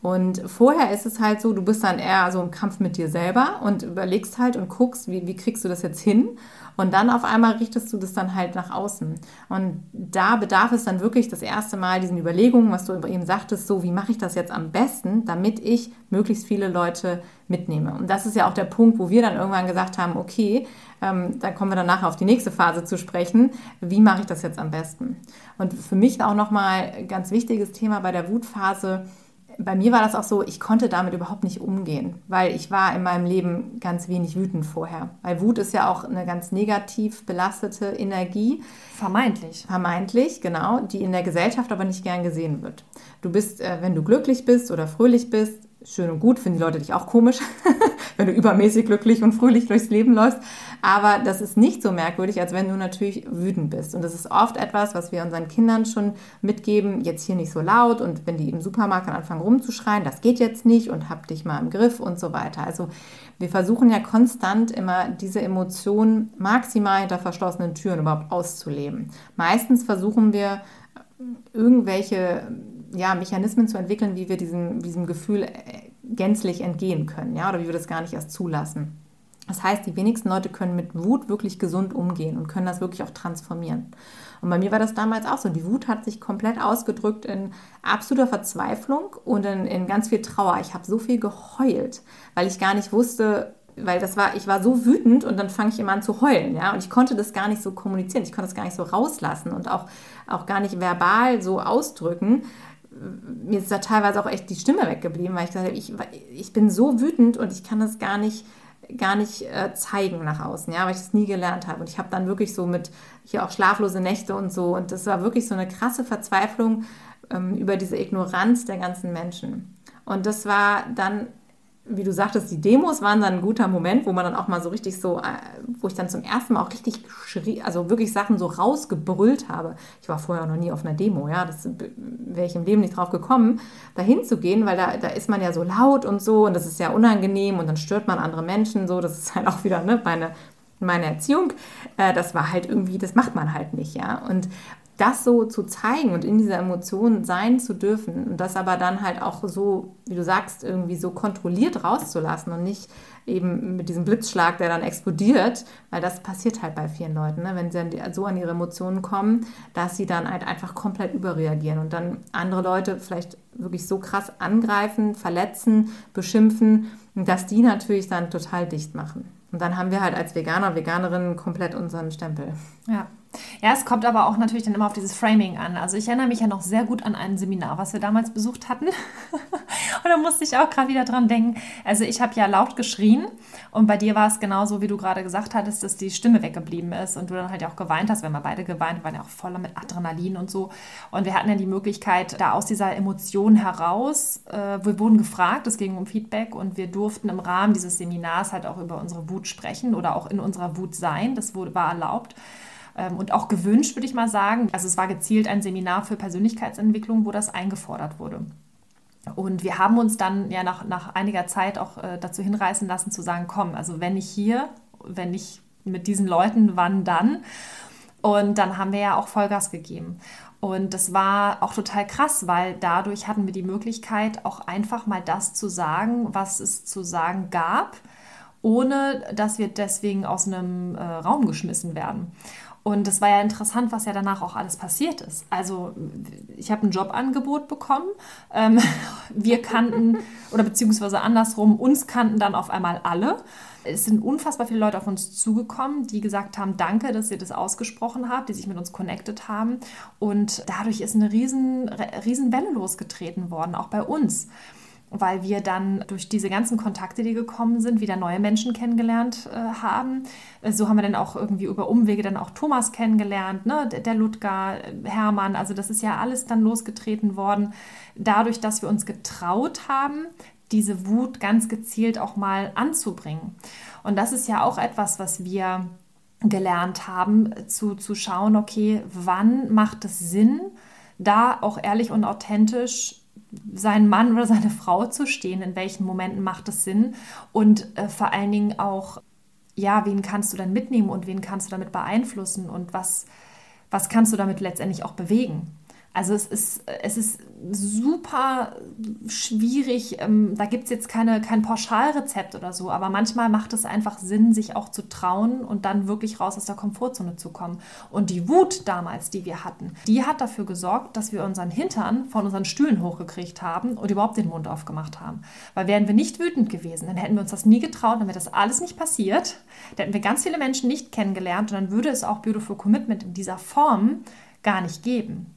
Und vorher ist es halt so, du bist dann eher so im Kampf mit dir selber und überlegst halt und guckst, wie, wie kriegst du das jetzt hin? Und dann auf einmal richtest du das dann halt nach außen. Und da bedarf es dann wirklich das erste Mal diesen Überlegungen, was du eben sagtest, so wie mache ich das jetzt am besten, damit ich möglichst viele Leute mitnehme. Und das ist ja auch der Punkt, wo wir dann irgendwann gesagt haben, okay, ähm, da kommen wir dann nachher auf die nächste Phase zu sprechen. Wie mache ich das jetzt am besten? Und für mich auch nochmal ein ganz wichtiges Thema bei der Wutphase, bei mir war das auch so, ich konnte damit überhaupt nicht umgehen, weil ich war in meinem Leben ganz wenig wütend vorher. Weil Wut ist ja auch eine ganz negativ belastete Energie. Vermeintlich. Vermeintlich, genau, die in der Gesellschaft aber nicht gern gesehen wird. Du bist, äh, wenn du glücklich bist oder fröhlich bist, schön und gut, finden die Leute dich auch komisch, wenn du übermäßig glücklich und fröhlich durchs Leben läufst. Aber das ist nicht so merkwürdig, als wenn du natürlich wütend bist. Und das ist oft etwas, was wir unseren Kindern schon mitgeben, jetzt hier nicht so laut und wenn die im Supermarkt anfangen rumzuschreien, das geht jetzt nicht und hab dich mal im Griff und so weiter. Also wir versuchen ja konstant immer diese Emotionen maximal hinter verschlossenen Türen überhaupt auszuleben. Meistens versuchen wir irgendwelche ja, Mechanismen zu entwickeln, wie wir diesem, diesem Gefühl äh, gänzlich entgehen können, ja, oder wie wir das gar nicht erst zulassen. Das heißt, die wenigsten Leute können mit Wut wirklich gesund umgehen und können das wirklich auch transformieren. Und bei mir war das damals auch so. Die Wut hat sich komplett ausgedrückt in absoluter Verzweiflung und in, in ganz viel Trauer. Ich habe so viel geheult, weil ich gar nicht wusste, weil das war, ich war so wütend und dann fange ich immer an zu heulen, ja, und ich konnte das gar nicht so kommunizieren, ich konnte das gar nicht so rauslassen und auch, auch gar nicht verbal so ausdrücken, mir ist da teilweise auch echt die Stimme weggeblieben, weil ich gesagt habe, ich, ich bin so wütend und ich kann das gar nicht gar nicht äh, zeigen nach außen, ja, weil ich das nie gelernt habe. Und ich habe dann wirklich so mit hier auch schlaflose Nächte und so. Und das war wirklich so eine krasse Verzweiflung ähm, über diese Ignoranz der ganzen Menschen. Und das war dann wie du sagtest, die Demos waren dann ein guter Moment, wo man dann auch mal so richtig so, äh, wo ich dann zum ersten Mal auch richtig schrie, also wirklich Sachen so rausgebrüllt habe. Ich war vorher noch nie auf einer Demo, ja, das wäre ich im Leben nicht drauf gekommen, da hinzugehen, weil da, da ist man ja so laut und so und das ist ja unangenehm und dann stört man andere Menschen so, das ist halt auch wieder ne, meine meine Erziehung, äh, das war halt irgendwie, das macht man halt nicht, ja. Und das so zu zeigen und in dieser Emotion sein zu dürfen und das aber dann halt auch so, wie du sagst, irgendwie so kontrolliert rauszulassen und nicht eben mit diesem Blitzschlag, der dann explodiert, weil das passiert halt bei vielen Leuten, ne? wenn sie so an ihre Emotionen kommen, dass sie dann halt einfach komplett überreagieren und dann andere Leute vielleicht wirklich so krass angreifen, verletzen, beschimpfen, dass die natürlich dann total dicht machen. Und dann haben wir halt als Veganer, Veganerinnen komplett unseren Stempel. Ja. Ja, es kommt aber auch natürlich dann immer auf dieses Framing an. Also ich erinnere mich ja noch sehr gut an ein Seminar, was wir damals besucht hatten. und da musste ich auch gerade wieder dran denken. Also ich habe ja laut geschrien und bei dir war es genauso, wie du gerade gesagt hattest, dass die Stimme weggeblieben ist und du dann halt ja auch geweint hast. Wir haben beide geweint, wir waren ja auch voller mit Adrenalin und so. Und wir hatten ja die Möglichkeit, da aus dieser Emotion heraus, äh, wir wurden gefragt, es ging um Feedback und wir durften im Rahmen dieses Seminars halt auch über unsere Wut sprechen oder auch in unserer Wut sein. Das wurde, war erlaubt und auch gewünscht, würde ich mal sagen. Also es war gezielt ein Seminar für Persönlichkeitsentwicklung, wo das eingefordert wurde. Und wir haben uns dann ja nach, nach einiger Zeit auch äh, dazu hinreißen lassen zu sagen, komm, also wenn nicht hier, wenn nicht mit diesen Leuten, wann dann? Und dann haben wir ja auch Vollgas gegeben. Und das war auch total krass, weil dadurch hatten wir die Möglichkeit, auch einfach mal das zu sagen, was es zu sagen gab, ohne dass wir deswegen aus einem äh, Raum geschmissen werden. Und es war ja interessant, was ja danach auch alles passiert ist. Also ich habe ein Jobangebot bekommen. Ähm, wir kannten, oder beziehungsweise andersrum, uns kannten dann auf einmal alle. Es sind unfassbar viele Leute auf uns zugekommen, die gesagt haben, danke, dass ihr das ausgesprochen habt, die sich mit uns connected haben. Und dadurch ist eine riesen, riesen Welle losgetreten worden, auch bei uns weil wir dann durch diese ganzen Kontakte, die gekommen sind, wieder neue Menschen kennengelernt äh, haben. Äh, so haben wir dann auch irgendwie über Umwege dann auch Thomas kennengelernt, ne? der Ludger, äh, Hermann. Also das ist ja alles dann losgetreten worden, dadurch, dass wir uns getraut haben, diese Wut ganz gezielt auch mal anzubringen. Und das ist ja auch etwas, was wir gelernt haben, zu, zu schauen, okay, wann macht es Sinn, da auch ehrlich und authentisch seinen Mann oder seine Frau zu stehen, in welchen Momenten macht es Sinn? Und äh, vor allen Dingen auch, ja, wen kannst du dann mitnehmen und wen kannst du damit beeinflussen? Und was, was kannst du damit letztendlich auch bewegen. Also es ist, es ist super schwierig. Ähm, da gibt es jetzt keine, kein Pauschalrezept oder so, aber manchmal macht es einfach Sinn, sich auch zu trauen und dann wirklich raus aus der Komfortzone zu kommen. Und die Wut damals, die wir hatten, die hat dafür gesorgt, dass wir unseren Hintern von unseren Stühlen hochgekriegt haben und überhaupt den Mund aufgemacht haben. Weil wären wir nicht wütend gewesen, dann hätten wir uns das nie getraut, dann wäre das alles nicht passiert. Dann hätten wir ganz viele Menschen nicht kennengelernt und dann würde es auch Beautiful Commitment in dieser Form gar nicht geben.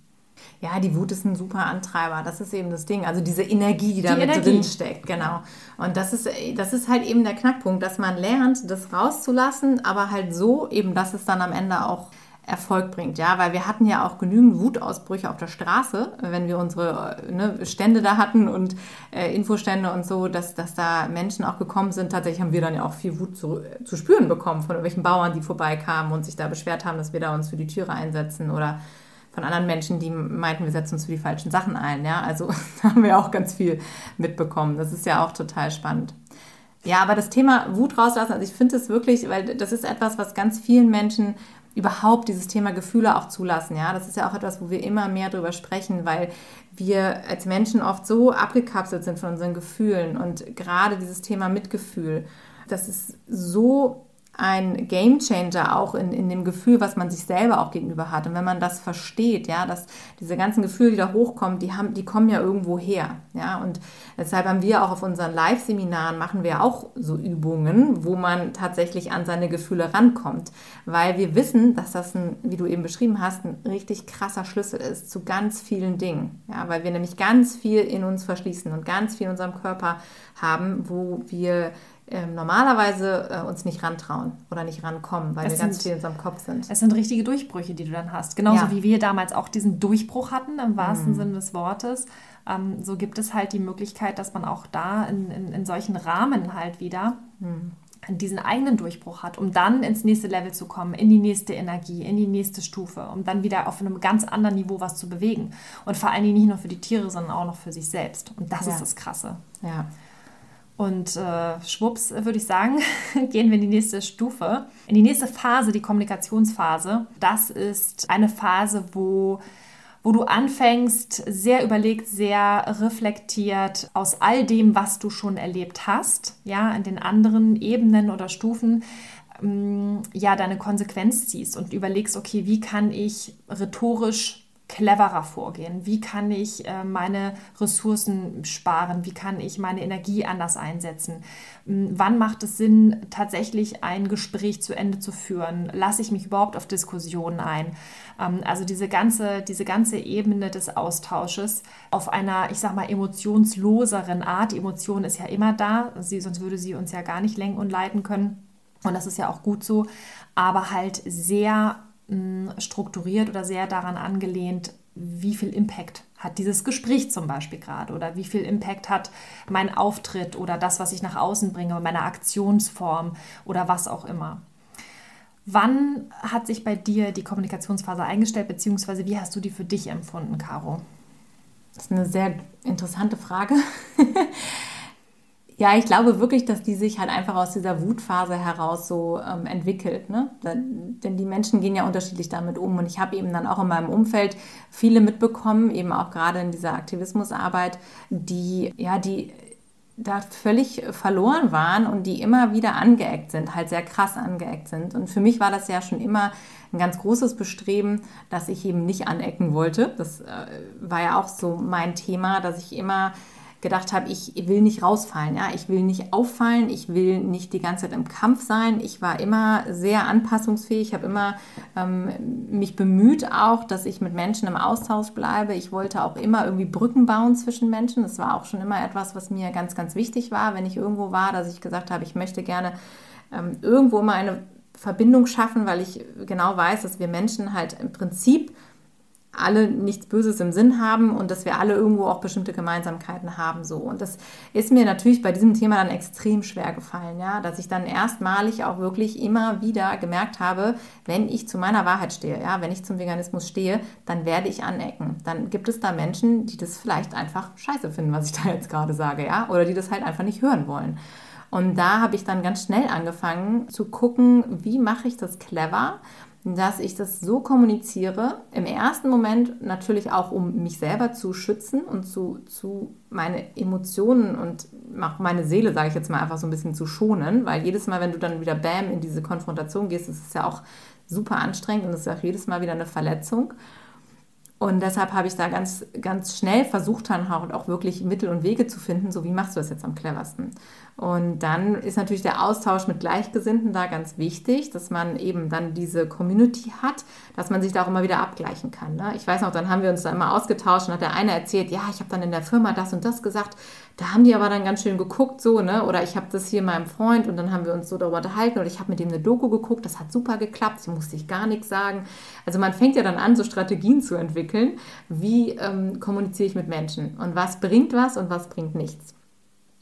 Ja, die Wut ist ein super Antreiber. Das ist eben das Ding. Also diese Energie, die da mit drin steckt, genau. Und das ist, das ist halt eben der Knackpunkt, dass man lernt, das rauszulassen, aber halt so eben, dass es dann am Ende auch Erfolg bringt, ja, weil wir hatten ja auch genügend Wutausbrüche auf der Straße, wenn wir unsere ne, Stände da hatten und äh, Infostände und so, dass, dass da Menschen auch gekommen sind. Tatsächlich haben wir dann ja auch viel Wut zu, zu spüren bekommen von irgendwelchen Bauern, die vorbeikamen und sich da beschwert haben, dass wir da uns für die Türe einsetzen oder von anderen Menschen, die meinten, wir setzen uns für die falschen Sachen ein. Ja, also haben wir auch ganz viel mitbekommen. Das ist ja auch total spannend. Ja, aber das Thema Wut rauslassen, also ich finde es wirklich, weil das ist etwas, was ganz vielen Menschen überhaupt dieses Thema Gefühle auch zulassen. Ja, das ist ja auch etwas, wo wir immer mehr drüber sprechen, weil wir als Menschen oft so abgekapselt sind von unseren Gefühlen und gerade dieses Thema Mitgefühl, das ist so ein Game Changer auch in, in dem Gefühl, was man sich selber auch gegenüber hat. Und wenn man das versteht, ja, dass diese ganzen Gefühle, die da hochkommen, die, haben, die kommen ja irgendwo her. Ja, und deshalb haben wir auch auf unseren Live-Seminaren machen wir auch so Übungen, wo man tatsächlich an seine Gefühle rankommt. Weil wir wissen, dass das ein, wie du eben beschrieben hast, ein richtig krasser Schlüssel ist zu ganz vielen Dingen. Ja, weil wir nämlich ganz viel in uns verschließen und ganz viel in unserem Körper haben, wo wir ähm, normalerweise äh, uns nicht rantrauen oder nicht rankommen, weil das wir sind, ganz viel in unserem Kopf sind. Es sind richtige Durchbrüche, die du dann hast. Genauso ja. wie wir damals auch diesen Durchbruch hatten, im wahrsten mhm. Sinne des Wortes. Ähm, so gibt es halt die Möglichkeit, dass man auch da in, in, in solchen Rahmen halt wieder mhm diesen eigenen Durchbruch hat, um dann ins nächste Level zu kommen, in die nächste Energie, in die nächste Stufe, um dann wieder auf einem ganz anderen Niveau was zu bewegen. Und vor allen Dingen nicht nur für die Tiere, sondern auch noch für sich selbst. Und das ja. ist das Krasse. Ja. Und äh, schwupps, würde ich sagen, gehen wir in die nächste Stufe. In die nächste Phase, die Kommunikationsphase. Das ist eine Phase, wo wo du anfängst, sehr überlegt, sehr reflektiert aus all dem, was du schon erlebt hast, ja, in den anderen Ebenen oder Stufen, mm, ja, deine Konsequenz ziehst und überlegst, okay, wie kann ich rhetorisch cleverer vorgehen? Wie kann ich äh, meine Ressourcen sparen? Wie kann ich meine Energie anders einsetzen? Hm, wann macht es Sinn, tatsächlich ein Gespräch zu Ende zu führen? Lasse ich mich überhaupt auf Diskussionen ein? Ähm, also diese ganze, diese ganze Ebene des Austausches auf einer, ich sag mal, emotionsloseren Art. Die Emotion ist ja immer da, sie, sonst würde sie uns ja gar nicht lenken und leiten können. Und das ist ja auch gut so, aber halt sehr strukturiert oder sehr daran angelehnt, wie viel Impact hat dieses Gespräch zum Beispiel gerade oder wie viel Impact hat mein Auftritt oder das, was ich nach außen bringe, meine Aktionsform oder was auch immer. Wann hat sich bei dir die Kommunikationsphase eingestellt, beziehungsweise wie hast du die für dich empfunden, Caro? Das ist eine sehr interessante Frage. Ja, ich glaube wirklich, dass die sich halt einfach aus dieser Wutphase heraus so ähm, entwickelt. Ne? Denn die Menschen gehen ja unterschiedlich damit um. Und ich habe eben dann auch in meinem Umfeld viele mitbekommen, eben auch gerade in dieser Aktivismusarbeit, die, ja, die da völlig verloren waren und die immer wieder angeeckt sind, halt sehr krass angeeckt sind. Und für mich war das ja schon immer ein ganz großes Bestreben, dass ich eben nicht anecken wollte. Das äh, war ja auch so mein Thema, dass ich immer gedacht habe, ich will nicht rausfallen, ja, ich will nicht auffallen, ich will nicht die ganze Zeit im Kampf sein. Ich war immer sehr anpassungsfähig, habe immer ähm, mich bemüht auch, dass ich mit Menschen im Austausch bleibe. Ich wollte auch immer irgendwie Brücken bauen zwischen Menschen. Das war auch schon immer etwas, was mir ganz, ganz wichtig war, wenn ich irgendwo war, dass ich gesagt habe, ich möchte gerne ähm, irgendwo immer eine Verbindung schaffen, weil ich genau weiß, dass wir Menschen halt im Prinzip alle nichts Böses im Sinn haben und dass wir alle irgendwo auch bestimmte Gemeinsamkeiten haben. So. Und das ist mir natürlich bei diesem Thema dann extrem schwer gefallen, ja, dass ich dann erstmalig auch wirklich immer wieder gemerkt habe, wenn ich zu meiner Wahrheit stehe, ja, wenn ich zum Veganismus stehe, dann werde ich anecken. Dann gibt es da Menschen, die das vielleicht einfach scheiße finden, was ich da jetzt gerade sage, ja, oder die das halt einfach nicht hören wollen. Und da habe ich dann ganz schnell angefangen zu gucken, wie mache ich das clever dass ich das so kommuniziere, im ersten Moment natürlich auch, um mich selber zu schützen und zu, zu meine Emotionen und auch meine Seele, sage ich jetzt mal, einfach so ein bisschen zu schonen, weil jedes Mal, wenn du dann wieder Bam in diese Konfrontation gehst, ist es ja auch super anstrengend und es ist auch jedes Mal wieder eine Verletzung. Und deshalb habe ich da ganz, ganz schnell versucht, dann auch wirklich Mittel und Wege zu finden, so wie machst du das jetzt am cleversten. Und dann ist natürlich der Austausch mit Gleichgesinnten da ganz wichtig, dass man eben dann diese Community hat, dass man sich da auch immer wieder abgleichen kann. Ne? Ich weiß noch, dann haben wir uns da immer ausgetauscht und hat der eine erzählt, ja, ich habe dann in der Firma das und das gesagt, da haben die aber dann ganz schön geguckt, so, ne? Oder ich habe das hier meinem Freund und dann haben wir uns so darüber unterhalten oder ich habe mit dem eine Doku geguckt, das hat super geklappt, ich musste ich gar nichts sagen. Also man fängt ja dann an, so Strategien zu entwickeln, wie ähm, kommuniziere ich mit Menschen und was bringt was und was bringt nichts.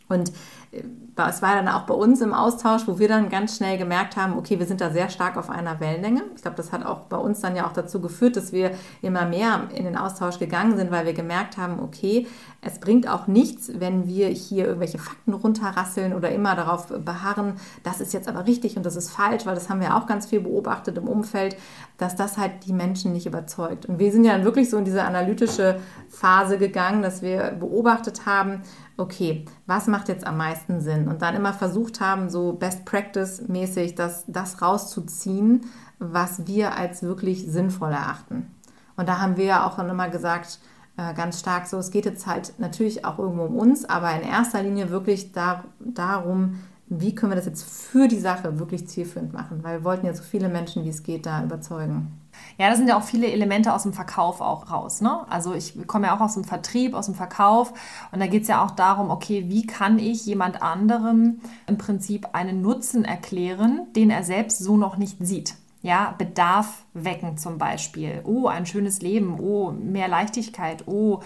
Und es war dann auch bei uns im Austausch, wo wir dann ganz schnell gemerkt haben, okay, wir sind da sehr stark auf einer Wellenlänge. Ich glaube, das hat auch bei uns dann ja auch dazu geführt, dass wir immer mehr in den Austausch gegangen sind, weil wir gemerkt haben, okay, es bringt auch nichts, wenn wir hier irgendwelche Fakten runterrasseln oder immer darauf beharren, das ist jetzt aber richtig und das ist falsch, weil das haben wir auch ganz viel beobachtet im Umfeld, dass das halt die Menschen nicht überzeugt. Und wir sind ja dann wirklich so in diese analytische Phase gegangen, dass wir beobachtet haben, okay, was macht jetzt am meisten Sinn? Und dann immer versucht haben, so Best Practice-mäßig das, das rauszuziehen, was wir als wirklich sinnvoll erachten. Und da haben wir ja auch immer gesagt, äh, ganz stark so, es geht jetzt halt natürlich auch irgendwo um uns, aber in erster Linie wirklich da, darum, wie können wir das jetzt für die Sache wirklich zielführend machen, weil wir wollten ja so viele Menschen, wie es geht, da überzeugen. Ja, da sind ja auch viele Elemente aus dem Verkauf auch raus. Ne? Also ich komme ja auch aus dem Vertrieb, aus dem Verkauf und da geht es ja auch darum, okay, wie kann ich jemand anderem im Prinzip einen Nutzen erklären, den er selbst so noch nicht sieht. Ja, Bedarf wecken zum Beispiel. Oh, ein schönes Leben. Oh, mehr Leichtigkeit. Oh,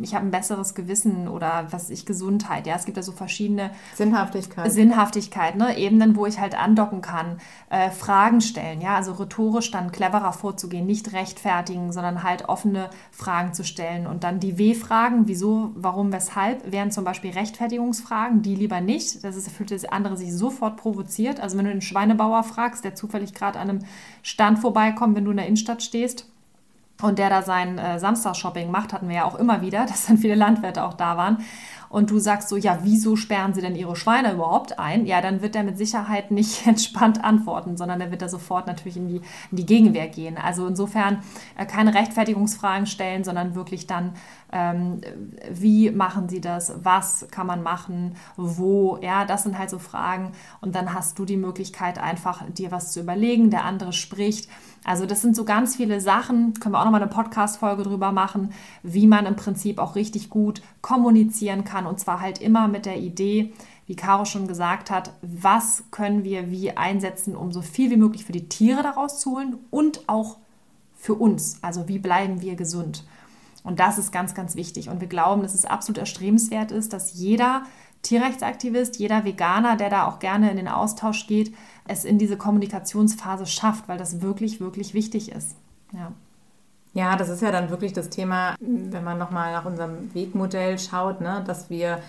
ich habe ein besseres Gewissen oder was ich Gesundheit. Ja, es gibt da so verschiedene Sinnhaftigkeit. Sinnhaftigkeit, ne? Ebenen, wo ich halt andocken kann. Äh, Fragen stellen. Ja, also rhetorisch dann cleverer vorzugehen, nicht rechtfertigen, sondern halt offene Fragen zu stellen und dann die W-Fragen, wieso, warum, weshalb, wären zum Beispiel Rechtfertigungsfragen, die lieber nicht. Das ist, fühlt das andere sich sofort provoziert. Also wenn du den Schweinebauer fragst, der zufällig gerade an einem Stand vorbeikommen, wenn du in der Innenstadt stehst. Und der da sein äh, Samstagsshopping macht, hatten wir ja auch immer wieder, dass dann viele Landwirte auch da waren. Und du sagst so, ja, wieso sperren sie denn ihre Schweine überhaupt ein? Ja, dann wird er mit Sicherheit nicht entspannt antworten, sondern er wird da sofort natürlich in die, in die Gegenwehr gehen. Also insofern äh, keine Rechtfertigungsfragen stellen, sondern wirklich dann ähm, wie machen sie das, was kann man machen, wo, ja, das sind halt so Fragen und dann hast du die Möglichkeit einfach dir was zu überlegen, der andere spricht. Also das sind so ganz viele Sachen, können wir auch nochmal eine Podcast-Folge drüber machen, wie man im Prinzip auch richtig gut kommunizieren kann und zwar halt immer mit der Idee, wie Caro schon gesagt hat, was können wir wie einsetzen, um so viel wie möglich für die Tiere daraus zu holen und auch für uns. Also wie bleiben wir gesund? Und das ist ganz, ganz wichtig. Und wir glauben, dass es absolut erstrebenswert ist, dass jeder Tierrechtsaktivist, jeder Veganer, der da auch gerne in den Austausch geht, es in diese Kommunikationsphase schafft, weil das wirklich, wirklich wichtig ist. Ja. Ja, das ist ja dann wirklich das Thema, wenn man nochmal nach unserem Wegmodell schaut, ne, dass wir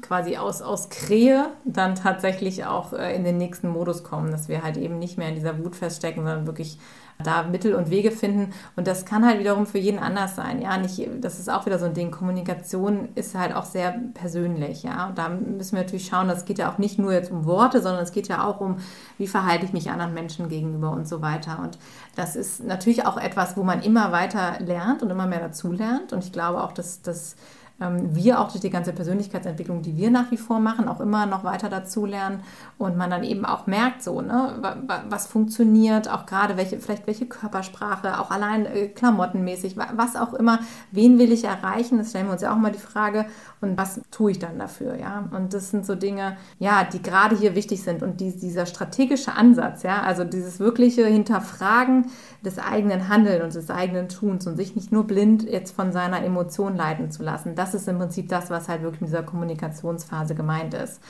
quasi aus, aus Krähe dann tatsächlich auch äh, in den nächsten Modus kommen, dass wir halt eben nicht mehr in dieser Wut feststecken, sondern wirklich da Mittel und Wege finden. Und das kann halt wiederum für jeden anders sein. Ja, nicht, das ist auch wieder so ein Ding. Kommunikation ist halt auch sehr persönlich. Ja, und da müssen wir natürlich schauen, das geht ja auch nicht nur jetzt um Worte, sondern es geht ja auch um, wie verhalte ich mich anderen Menschen gegenüber und so weiter. Und das ist natürlich auch etwas, wo man immer weiter lernt und immer mehr dazu lernt. Und ich glaube auch, dass das wir auch durch die ganze Persönlichkeitsentwicklung, die wir nach wie vor machen, auch immer noch weiter dazulernen und man dann eben auch merkt, so, ne, was funktioniert, auch gerade welche, vielleicht welche Körpersprache, auch allein äh, klamottenmäßig, was auch immer, wen will ich erreichen, das stellen wir uns ja auch mal die Frage und was tue ich dann dafür, ja, und das sind so Dinge, ja, die gerade hier wichtig sind. Und die, dieser strategische Ansatz, ja, also dieses wirkliche Hinterfragen des eigenen Handelns und des eigenen Tuns und sich nicht nur blind jetzt von seiner Emotion leiten zu lassen, das ist im Prinzip das, was halt wirklich in dieser Kommunikationsphase gemeint ist.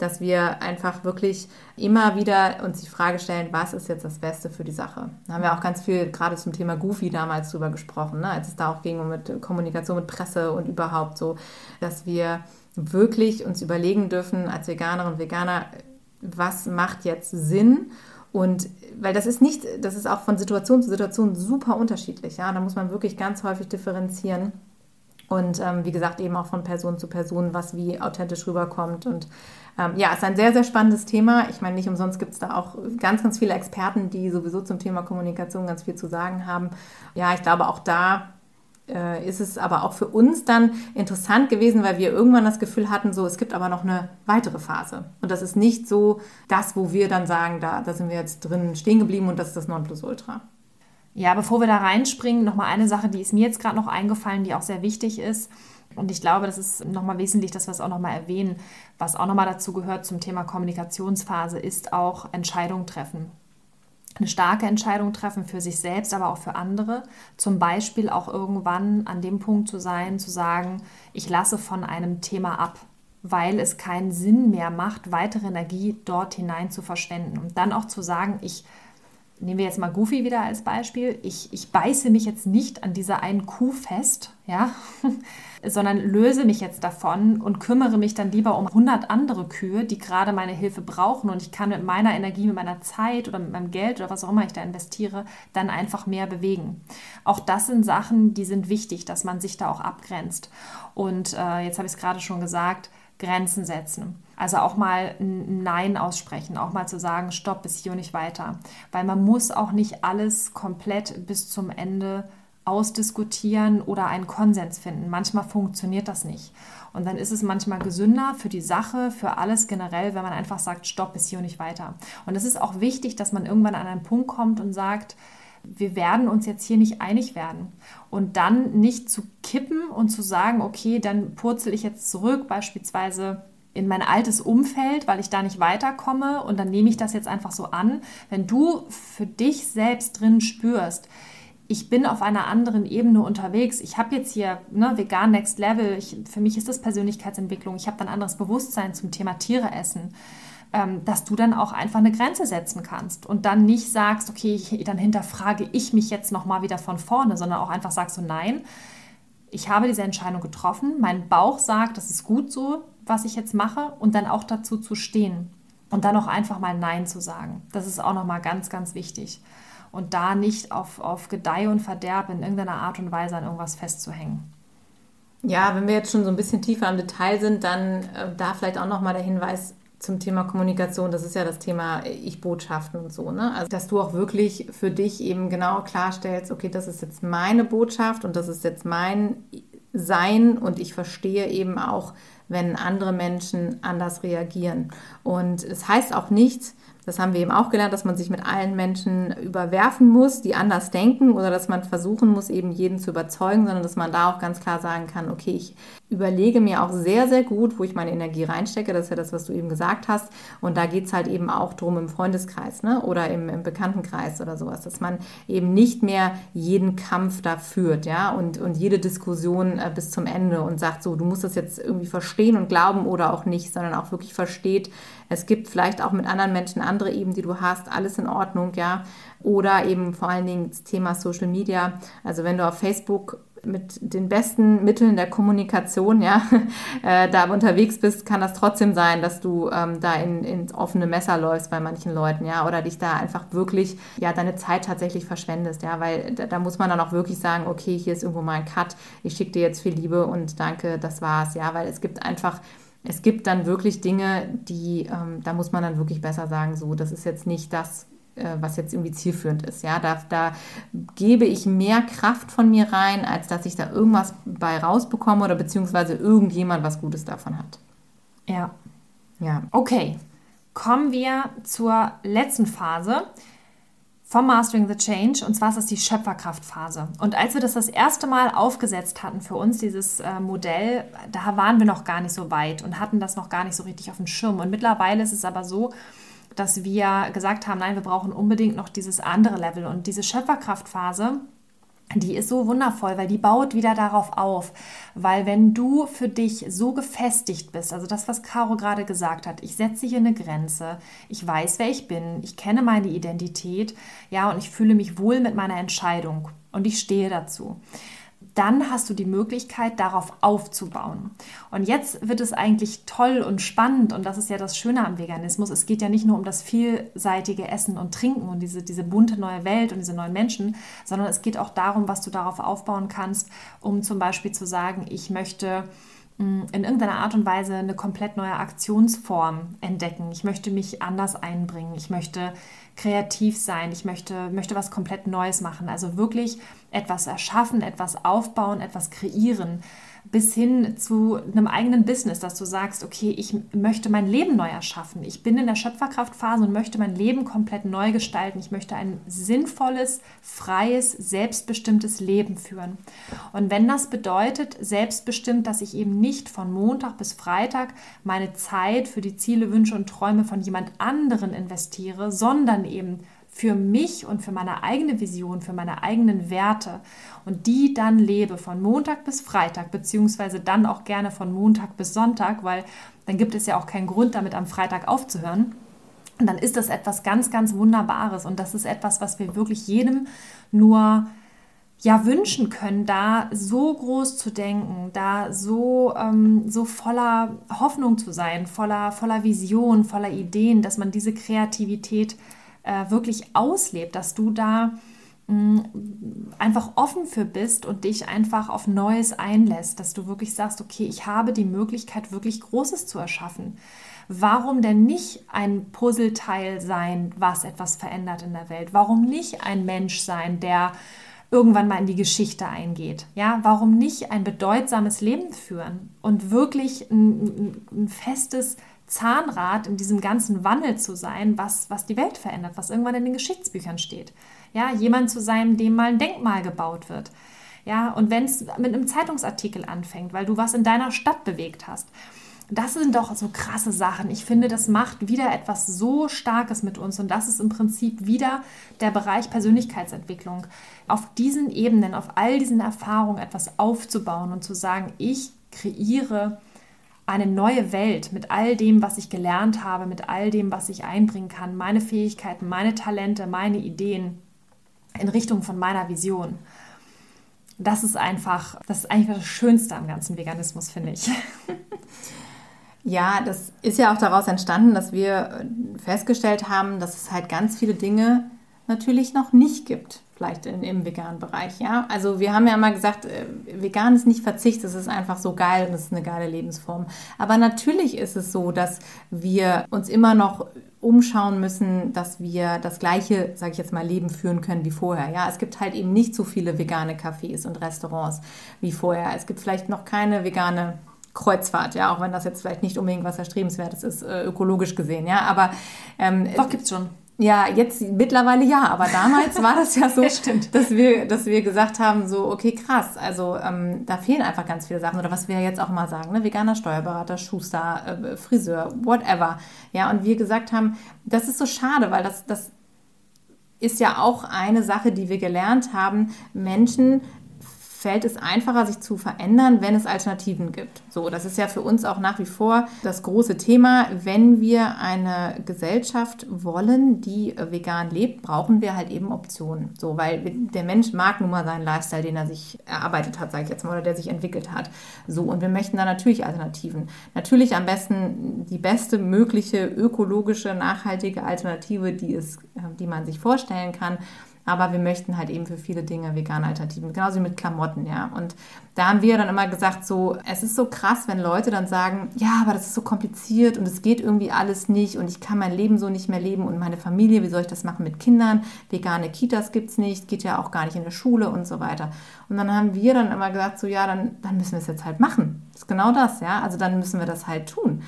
Dass wir einfach wirklich immer wieder uns die Frage stellen, was ist jetzt das Beste für die Sache? Da haben wir auch ganz viel gerade zum Thema Goofy damals drüber gesprochen, ne? als es da auch ging mit Kommunikation mit Presse und überhaupt so, dass wir wirklich uns überlegen dürfen als Veganerinnen und Veganer, was macht jetzt Sinn und weil das ist nicht, das ist auch von Situation zu Situation super unterschiedlich. Ja, da muss man wirklich ganz häufig differenzieren. Und ähm, wie gesagt, eben auch von Person zu Person, was wie authentisch rüberkommt. Und ähm, ja, es ist ein sehr, sehr spannendes Thema. Ich meine, nicht umsonst gibt es da auch ganz, ganz viele Experten, die sowieso zum Thema Kommunikation ganz viel zu sagen haben. Ja, ich glaube, auch da äh, ist es aber auch für uns dann interessant gewesen, weil wir irgendwann das Gefühl hatten, so, es gibt aber noch eine weitere Phase. Und das ist nicht so das, wo wir dann sagen, da, da sind wir jetzt drin stehen geblieben und das ist das Nonplusultra. Ja, bevor wir da reinspringen, nochmal eine Sache, die ist mir jetzt gerade noch eingefallen, die auch sehr wichtig ist. Und ich glaube, das ist nochmal wesentlich, dass wir es auch nochmal erwähnen. Was auch nochmal dazu gehört zum Thema Kommunikationsphase, ist auch Entscheidungen treffen. Eine starke Entscheidung treffen für sich selbst, aber auch für andere. Zum Beispiel auch irgendwann an dem Punkt zu sein, zu sagen, ich lasse von einem Thema ab, weil es keinen Sinn mehr macht, weitere Energie dort hinein zu verschwenden. Und dann auch zu sagen, ich nehmen wir jetzt mal Goofy wieder als Beispiel, ich, ich beiße mich jetzt nicht an dieser einen Kuh fest, ja, sondern löse mich jetzt davon und kümmere mich dann lieber um 100 andere Kühe, die gerade meine Hilfe brauchen und ich kann mit meiner Energie, mit meiner Zeit oder mit meinem Geld oder was auch immer ich da investiere, dann einfach mehr bewegen. Auch das sind Sachen, die sind wichtig, dass man sich da auch abgrenzt. Und äh, jetzt habe ich es gerade schon gesagt, Grenzen setzen. Also auch mal ein Nein aussprechen, auch mal zu sagen, stopp, bis hier und nicht weiter. Weil man muss auch nicht alles komplett bis zum Ende ausdiskutieren oder einen Konsens finden. Manchmal funktioniert das nicht. Und dann ist es manchmal gesünder für die Sache, für alles generell, wenn man einfach sagt, stopp, bis hier und nicht weiter. Und es ist auch wichtig, dass man irgendwann an einen Punkt kommt und sagt, wir werden uns jetzt hier nicht einig werden. Und dann nicht zu kippen und zu sagen, okay, dann purzel ich jetzt zurück, beispielsweise in mein altes Umfeld, weil ich da nicht weiterkomme und dann nehme ich das jetzt einfach so an. Wenn du für dich selbst drin spürst, ich bin auf einer anderen Ebene unterwegs. Ich habe jetzt hier ne, vegan Next Level. Ich, für mich ist das Persönlichkeitsentwicklung. Ich habe ein anderes Bewusstsein zum Thema Tiere essen. Ähm, dass du dann auch einfach eine Grenze setzen kannst und dann nicht sagst, okay, ich, dann hinterfrage ich mich jetzt nochmal wieder von vorne, sondern auch einfach sagst so, nein, ich habe diese Entscheidung getroffen, mein Bauch sagt, das ist gut so, was ich jetzt mache und dann auch dazu zu stehen und dann auch einfach mal Nein zu sagen. Das ist auch nochmal ganz, ganz wichtig und da nicht auf, auf Gedeih und Verderb in irgendeiner Art und Weise an irgendwas festzuhängen. Ja, wenn wir jetzt schon so ein bisschen tiefer im Detail sind, dann äh, da vielleicht auch nochmal der Hinweis zum Thema Kommunikation. Das ist ja das Thema Ich-Botschaften und so. Ne? Also, dass du auch wirklich für dich eben genau klarstellst, okay, das ist jetzt meine Botschaft und das ist jetzt mein Sein und ich verstehe eben auch, wenn andere Menschen anders reagieren. Und es das heißt auch nicht, das haben wir eben auch gelernt, dass man sich mit allen Menschen überwerfen muss, die anders denken oder dass man versuchen muss, eben jeden zu überzeugen, sondern dass man da auch ganz klar sagen kann, okay, ich überlege mir auch sehr, sehr gut, wo ich meine Energie reinstecke. Das ist ja das, was du eben gesagt hast. Und da geht es halt eben auch drum im Freundeskreis ne? oder im, im, Bekanntenkreis oder sowas, dass man eben nicht mehr jeden Kampf da führt ja? und, und jede Diskussion äh, bis zum Ende und sagt so, du musst das jetzt irgendwie verstehen und glauben oder auch nicht, sondern auch wirklich versteht, es gibt vielleicht auch mit anderen Menschen andere Ebenen, die du hast, alles in Ordnung, ja. Oder eben vor allen Dingen das Thema Social Media. Also wenn du auf Facebook mit den besten Mitteln der Kommunikation ja, äh, da unterwegs bist, kann das trotzdem sein, dass du ähm, da in, ins offene Messer läufst bei manchen Leuten, ja, oder dich da einfach wirklich, ja, deine Zeit tatsächlich verschwendest, ja, weil da, da muss man dann auch wirklich sagen, okay, hier ist irgendwo mal ein Cut, ich schicke dir jetzt viel Liebe und danke, das war's, ja, weil es gibt einfach es gibt dann wirklich Dinge, die, ähm, da muss man dann wirklich besser sagen, so, das ist jetzt nicht das, was jetzt irgendwie zielführend ist. Ja, da, da gebe ich mehr Kraft von mir rein, als dass ich da irgendwas bei rausbekomme oder beziehungsweise irgendjemand was Gutes davon hat. Ja. Ja. Okay. Kommen wir zur letzten Phase vom Mastering the Change und zwar ist das die Schöpferkraftphase. Und als wir das das erste Mal aufgesetzt hatten für uns, dieses äh, Modell, da waren wir noch gar nicht so weit und hatten das noch gar nicht so richtig auf dem Schirm. Und mittlerweile ist es aber so, dass wir gesagt haben, nein, wir brauchen unbedingt noch dieses andere Level und diese Schöpferkraftphase die ist so wundervoll, weil die baut wieder darauf auf. Weil wenn du für dich so gefestigt bist, also das, was Caro gerade gesagt hat, ich setze hier eine Grenze, ich weiß, wer ich bin, ich kenne meine Identität, ja, und ich fühle mich wohl mit meiner Entscheidung und ich stehe dazu dann hast du die Möglichkeit, darauf aufzubauen. Und jetzt wird es eigentlich toll und spannend und das ist ja das Schöne am Veganismus. Es geht ja nicht nur um das vielseitige Essen und Trinken und diese, diese bunte neue Welt und diese neuen Menschen, sondern es geht auch darum, was du darauf aufbauen kannst, um zum Beispiel zu sagen, ich möchte mm, in irgendeiner Art und Weise eine komplett neue Aktionsform entdecken. Ich möchte mich anders einbringen. Ich möchte kreativ sein, ich möchte, möchte was komplett Neues machen. Also wirklich etwas erschaffen, etwas aufbauen, etwas kreieren bis hin zu einem eigenen Business, dass du sagst, okay, ich möchte mein Leben neu erschaffen. Ich bin in der Schöpferkraftphase und möchte mein Leben komplett neu gestalten. Ich möchte ein sinnvolles, freies, selbstbestimmtes Leben führen. Und wenn das bedeutet, selbstbestimmt, dass ich eben nicht von Montag bis Freitag meine Zeit für die Ziele, Wünsche und Träume von jemand anderen investiere, sondern eben für mich und für meine eigene Vision, für meine eigenen Werte und die dann lebe von Montag bis Freitag, beziehungsweise dann auch gerne von Montag bis Sonntag, weil dann gibt es ja auch keinen Grund, damit am Freitag aufzuhören. Und dann ist das etwas ganz, ganz Wunderbares und das ist etwas, was wir wirklich jedem nur ja wünschen können, da so groß zu denken, da so, ähm, so voller Hoffnung zu sein, voller, voller Vision, voller Ideen, dass man diese Kreativität äh, wirklich auslebt, dass du da mm, einfach offen für bist und dich einfach auf Neues einlässt, dass du wirklich sagst, okay, ich habe die Möglichkeit, wirklich Großes zu erschaffen. Warum denn nicht ein Puzzleteil sein, was etwas verändert in der Welt? Warum nicht ein Mensch sein, der irgendwann mal in die Geschichte eingeht. Ja, warum nicht ein bedeutsames Leben führen und wirklich ein, ein, festes Zahnrad in diesem ganzen Wandel zu sein, was, was die Welt verändert, was irgendwann in den Geschichtsbüchern steht. Ja, jemand zu sein, dem mal ein Denkmal gebaut wird. Ja, und wenn es mit einem Zeitungsartikel anfängt, weil du was in deiner Stadt bewegt hast, das sind doch so krasse Sachen. Ich finde, das macht wieder etwas so Starkes mit uns und das ist im Prinzip wieder der Bereich Persönlichkeitsentwicklung. Auf diesen Ebenen, auf all diesen Erfahrungen etwas aufzubauen und zu sagen, ich kreiere eine neue Welt mit all dem, was ich gelernt habe, mit all dem, was ich einbringen kann, meine Fähigkeiten, meine Talente, meine Ideen in Richtung von meiner Vision. Das ist einfach, das ist eigentlich das Schönste am ganzen Veganismus, finde ich. Ja, das ist ja auch daraus entstanden, dass wir festgestellt haben, dass es halt ganz viele Dinge natürlich noch nicht gibt, vielleicht in, im veganen Bereich. Ja, also wir haben ja immer gesagt, äh, vegan ist nicht Verzicht, es ist einfach so geil und es ist eine geile Lebensform. Aber natürlich ist es so, dass wir uns immer noch umschauen müssen, dass wir das gleiche, sage ich jetzt mal, Leben führen können wie vorher. Ja, es gibt halt eben nicht so viele vegane Cafés und Restaurants wie vorher. Es gibt vielleicht noch keine vegane Kreuzfahrt, ja, auch wenn das jetzt vielleicht nicht unbedingt was Erstrebenswertes ist, äh, ökologisch gesehen, ja, aber ähm, doch gibt's schon. Ja, jetzt mittlerweile ja, aber damals war das ja so, dass wir, dass wir gesagt haben, so, okay, krass, also ähm, da fehlen einfach ganz viele Sachen. Oder was wir jetzt auch mal sagen, ne? veganer Steuerberater, Schuster, äh, Friseur, whatever. Ja, und wir gesagt haben, das ist so schade, weil das, das ist ja auch eine Sache, die wir gelernt haben, Menschen fällt es einfacher, sich zu verändern, wenn es Alternativen gibt. So, das ist ja für uns auch nach wie vor das große Thema. Wenn wir eine Gesellschaft wollen, die vegan lebt, brauchen wir halt eben Optionen. So, weil der Mensch mag nun mal seinen Lifestyle, den er sich erarbeitet hat, sage ich jetzt mal, oder der sich entwickelt hat. So, und wir möchten da natürlich Alternativen. Natürlich am besten die beste mögliche ökologische, nachhaltige Alternative, die, es, die man sich vorstellen kann. Aber wir möchten halt eben für viele Dinge vegane Alternativen, genauso wie mit Klamotten, ja. Und da haben wir dann immer gesagt, so, es ist so krass, wenn Leute dann sagen, ja, aber das ist so kompliziert und es geht irgendwie alles nicht und ich kann mein Leben so nicht mehr leben und meine Familie, wie soll ich das machen mit Kindern? Vegane Kitas gibt es nicht, geht ja auch gar nicht in der Schule und so weiter. Und dann haben wir dann immer gesagt, so, ja, dann, dann müssen wir es jetzt halt machen. Das ist genau das, ja. Also dann müssen wir das halt tun.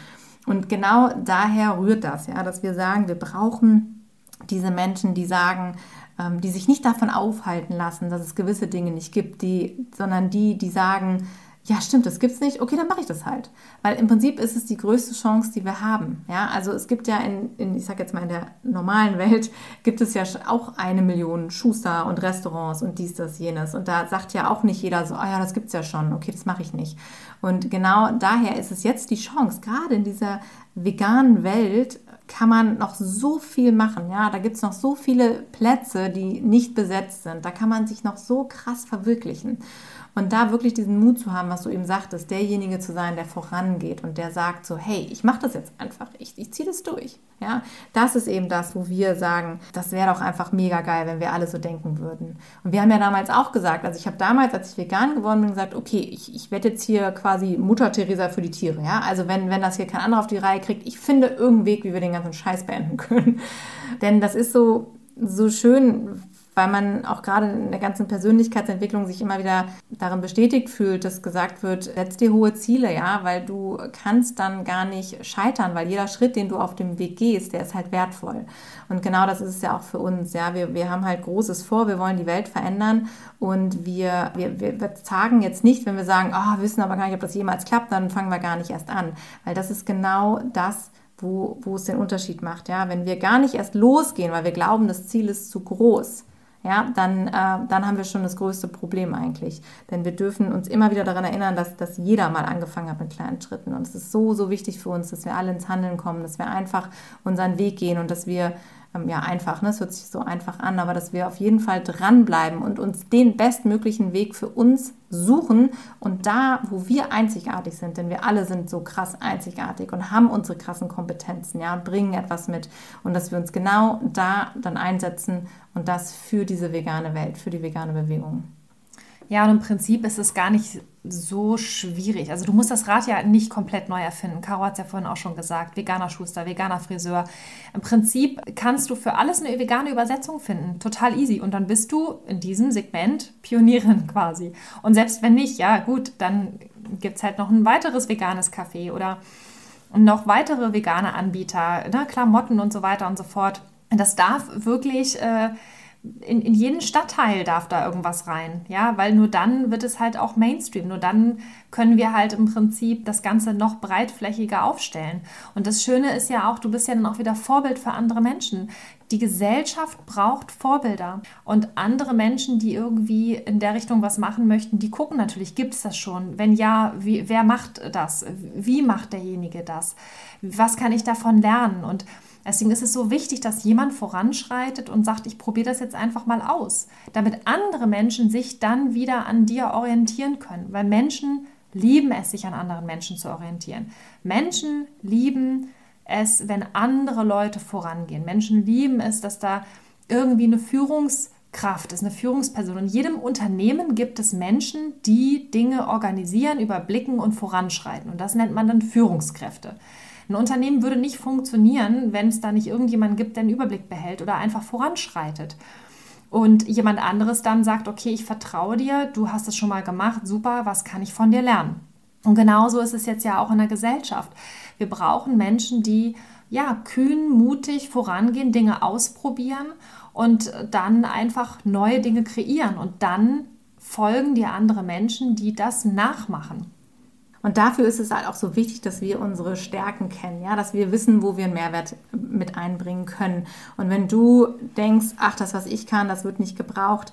Und genau daher rührt das, ja, dass wir sagen, wir brauchen diese Menschen, die sagen, die sich nicht davon aufhalten lassen, dass es gewisse Dinge nicht gibt, die, sondern die, die sagen, ja, stimmt, das gibt's nicht, okay, dann mache ich das halt. Weil im Prinzip ist es die größte Chance, die wir haben. Ja, also es gibt ja in, in ich sag jetzt mal in der normalen Welt, gibt es ja auch eine Million Schuster und Restaurants und dies, das, jenes. Und da sagt ja auch nicht jeder so, ah ja, das gibt's ja schon, okay, das mache ich nicht. Und genau daher ist es jetzt die Chance, gerade in dieser veganen Welt, kann man noch so viel machen. Ja, da gibt es noch so viele Plätze, die nicht besetzt sind. Da kann man sich noch so krass verwirklichen. Und da wirklich diesen Mut zu haben, was du eben sagtest, derjenige zu sein, der vorangeht und der sagt so, hey, ich mache das jetzt einfach, ich, ich ziehe das durch. Ja, das ist eben das, wo wir sagen, das wäre doch einfach mega geil, wenn wir alle so denken würden. Und wir haben ja damals auch gesagt, also ich habe damals, als ich vegan geworden bin, gesagt, okay, ich, ich werde jetzt hier quasi Mutter Teresa für die Tiere. Ja, also wenn, wenn das hier kein anderer auf die Reihe kriegt, ich finde irgendeinen Weg, wie wir den ganzen Scheiß beenden können. Denn das ist so, so schön, weil man auch gerade in der ganzen Persönlichkeitsentwicklung sich immer wieder darin bestätigt fühlt, dass gesagt wird, setz dir hohe Ziele, ja, weil du kannst dann gar nicht scheitern, weil jeder Schritt, den du auf dem Weg gehst, der ist halt wertvoll. Und genau das ist es ja auch für uns, ja, wir, wir haben halt Großes vor, wir wollen die Welt verändern und wir, wir, wir zagen jetzt nicht, wenn wir sagen, oh, wir wissen aber gar nicht, ob das jemals klappt, dann fangen wir gar nicht erst an, weil das ist genau das, wo, wo es den Unterschied macht, ja, wenn wir gar nicht erst losgehen, weil wir glauben, das Ziel ist zu groß, ja, dann, äh, dann haben wir schon das größte Problem eigentlich. Denn wir dürfen uns immer wieder daran erinnern, dass, dass jeder mal angefangen hat mit kleinen Schritten. Und es ist so, so wichtig für uns, dass wir alle ins Handeln kommen, dass wir einfach unseren Weg gehen und dass wir ähm, ja, einfach, ne? es hört sich so einfach an, aber dass wir auf jeden Fall dranbleiben und uns den bestmöglichen Weg für uns suchen und da, wo wir einzigartig sind, denn wir alle sind so krass einzigartig und haben unsere krassen Kompetenzen, ja, bringen etwas mit und dass wir uns genau da dann einsetzen und das für diese vegane Welt, für die vegane Bewegung. Ja, und im Prinzip ist es gar nicht so schwierig. Also du musst das Rad ja nicht komplett neu erfinden. Caro hat es ja vorhin auch schon gesagt. Veganer Schuster, veganer Friseur. Im Prinzip kannst du für alles eine vegane Übersetzung finden. Total easy. Und dann bist du in diesem Segment Pionierin quasi. Und selbst wenn nicht, ja gut, dann gibt es halt noch ein weiteres veganes Café oder noch weitere vegane Anbieter, ne, Klamotten und so weiter und so fort. Das darf wirklich... Äh, in, in jeden Stadtteil darf da irgendwas rein, ja, weil nur dann wird es halt auch Mainstream, nur dann können wir halt im Prinzip das Ganze noch breitflächiger aufstellen. Und das Schöne ist ja auch, du bist ja dann auch wieder Vorbild für andere Menschen. Die Gesellschaft braucht Vorbilder und andere Menschen, die irgendwie in der Richtung was machen möchten, die gucken natürlich, gibt es das schon? Wenn ja, wie, wer macht das? Wie macht derjenige das? Was kann ich davon lernen? Und Deswegen ist es so wichtig, dass jemand voranschreitet und sagt, ich probiere das jetzt einfach mal aus, damit andere Menschen sich dann wieder an dir orientieren können, weil Menschen lieben es, sich an anderen Menschen zu orientieren. Menschen lieben es, wenn andere Leute vorangehen. Menschen lieben es, dass da irgendwie eine Führungskraft ist, eine Führungsperson. In jedem Unternehmen gibt es Menschen, die Dinge organisieren, überblicken und voranschreiten. Und das nennt man dann Führungskräfte. Ein Unternehmen würde nicht funktionieren, wenn es da nicht irgendjemanden gibt, der einen Überblick behält oder einfach voranschreitet. Und jemand anderes dann sagt, okay, ich vertraue dir, du hast es schon mal gemacht, super, was kann ich von dir lernen? Und genauso ist es jetzt ja auch in der Gesellschaft. Wir brauchen Menschen, die ja kühn, mutig vorangehen, Dinge ausprobieren und dann einfach neue Dinge kreieren. Und dann folgen dir andere Menschen, die das nachmachen. Und dafür ist es halt auch so wichtig, dass wir unsere Stärken kennen, ja, dass wir wissen, wo wir einen Mehrwert mit einbringen können. Und wenn du denkst, ach, das, was ich kann, das wird nicht gebraucht,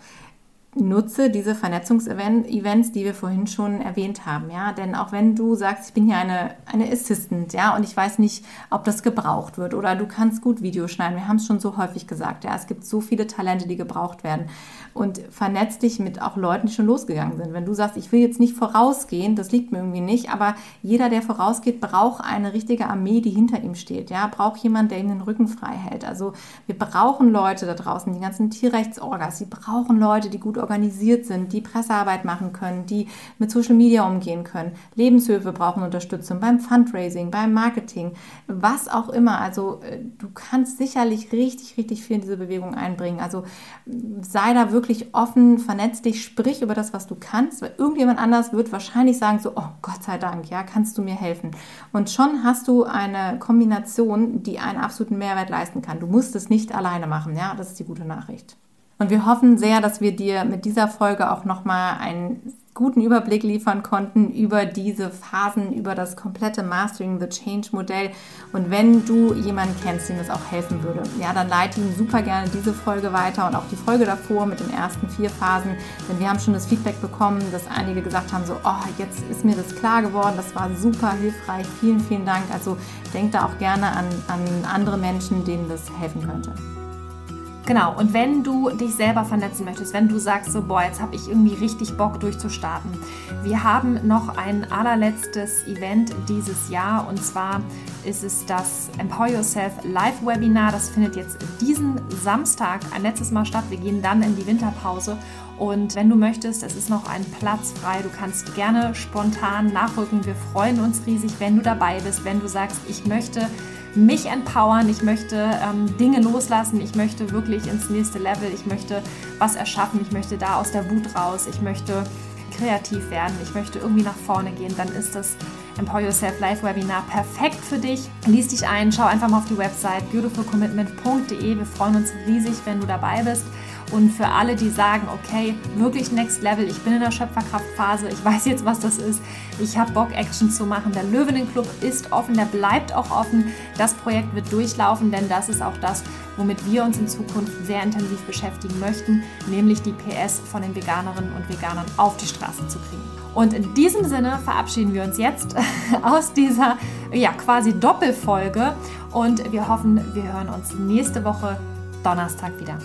nutze diese Vernetzungsevents, die wir vorhin schon erwähnt haben, ja, denn auch wenn du sagst, ich bin hier eine, eine Assistant, ja, und ich weiß nicht, ob das gebraucht wird oder du kannst gut Videos schneiden, wir haben es schon so häufig gesagt, ja, es gibt so viele Talente, die gebraucht werden. Und vernetz dich mit auch Leuten, die schon losgegangen sind. Wenn du sagst, ich will jetzt nicht vorausgehen, das liegt mir irgendwie nicht, aber jeder, der vorausgeht, braucht eine richtige Armee, die hinter ihm steht, ja, braucht jemand, der ihm den Rücken frei hält. Also wir brauchen Leute da draußen, die ganzen Tierrechtsorgas, sie brauchen Leute, die gut organisiert sind, die Pressearbeit machen können, die mit Social Media umgehen können. Lebenshöfe brauchen Unterstützung beim Fundraising, beim Marketing, was auch immer. Also äh, du kannst sicherlich richtig, richtig viel in diese Bewegung einbringen. Also sei da wirklich offen, vernetz dich, sprich über das, was du kannst, weil irgendjemand anders wird wahrscheinlich sagen so, oh Gott sei Dank, ja, kannst du mir helfen. Und schon hast du eine Kombination, die einen absoluten Mehrwert leisten kann. Du musst es nicht alleine machen, ja, das ist die gute Nachricht. Und wir hoffen sehr, dass wir dir mit dieser Folge auch nochmal einen guten Überblick liefern konnten über diese Phasen, über das komplette Mastering the Change Modell. Und wenn du jemanden kennst, dem das auch helfen würde, ja, dann leite ihm super gerne diese Folge weiter und auch die Folge davor mit den ersten vier Phasen. Denn wir haben schon das Feedback bekommen, dass einige gesagt haben, so, oh, jetzt ist mir das klar geworden, das war super hilfreich, vielen, vielen Dank. Also denk da auch gerne an, an andere Menschen, denen das helfen könnte. Genau, und wenn du dich selber vernetzen möchtest, wenn du sagst, so, boah, jetzt habe ich irgendwie richtig Bock durchzustarten. Wir haben noch ein allerletztes Event dieses Jahr und zwar ist es das Empower Yourself Live Webinar. Das findet jetzt diesen Samstag ein letztes Mal statt. Wir gehen dann in die Winterpause und wenn du möchtest, es ist noch ein Platz frei. Du kannst gerne spontan nachrücken. Wir freuen uns riesig, wenn du dabei bist, wenn du sagst, ich möchte mich empowern, ich möchte ähm, Dinge loslassen, ich möchte wirklich ins nächste Level, ich möchte was erschaffen, ich möchte da aus der Wut raus, ich möchte kreativ werden, ich möchte irgendwie nach vorne gehen, dann ist das Empower Yourself Live Webinar perfekt für dich. Lies dich ein, schau einfach mal auf die Website beautifulcommitment.de. Wir freuen uns riesig, wenn du dabei bist. Und für alle, die sagen, okay, wirklich Next Level, ich bin in der Schöpferkraftphase, ich weiß jetzt, was das ist, ich habe Bock, Action zu machen. Der Löwinnen Club ist offen, der bleibt auch offen. Das Projekt wird durchlaufen, denn das ist auch das, womit wir uns in Zukunft sehr intensiv beschäftigen möchten, nämlich die PS von den Veganerinnen und Veganern auf die Straße zu kriegen. Und in diesem Sinne verabschieden wir uns jetzt aus dieser ja, quasi Doppelfolge und wir hoffen, wir hören uns nächste Woche Donnerstag wieder.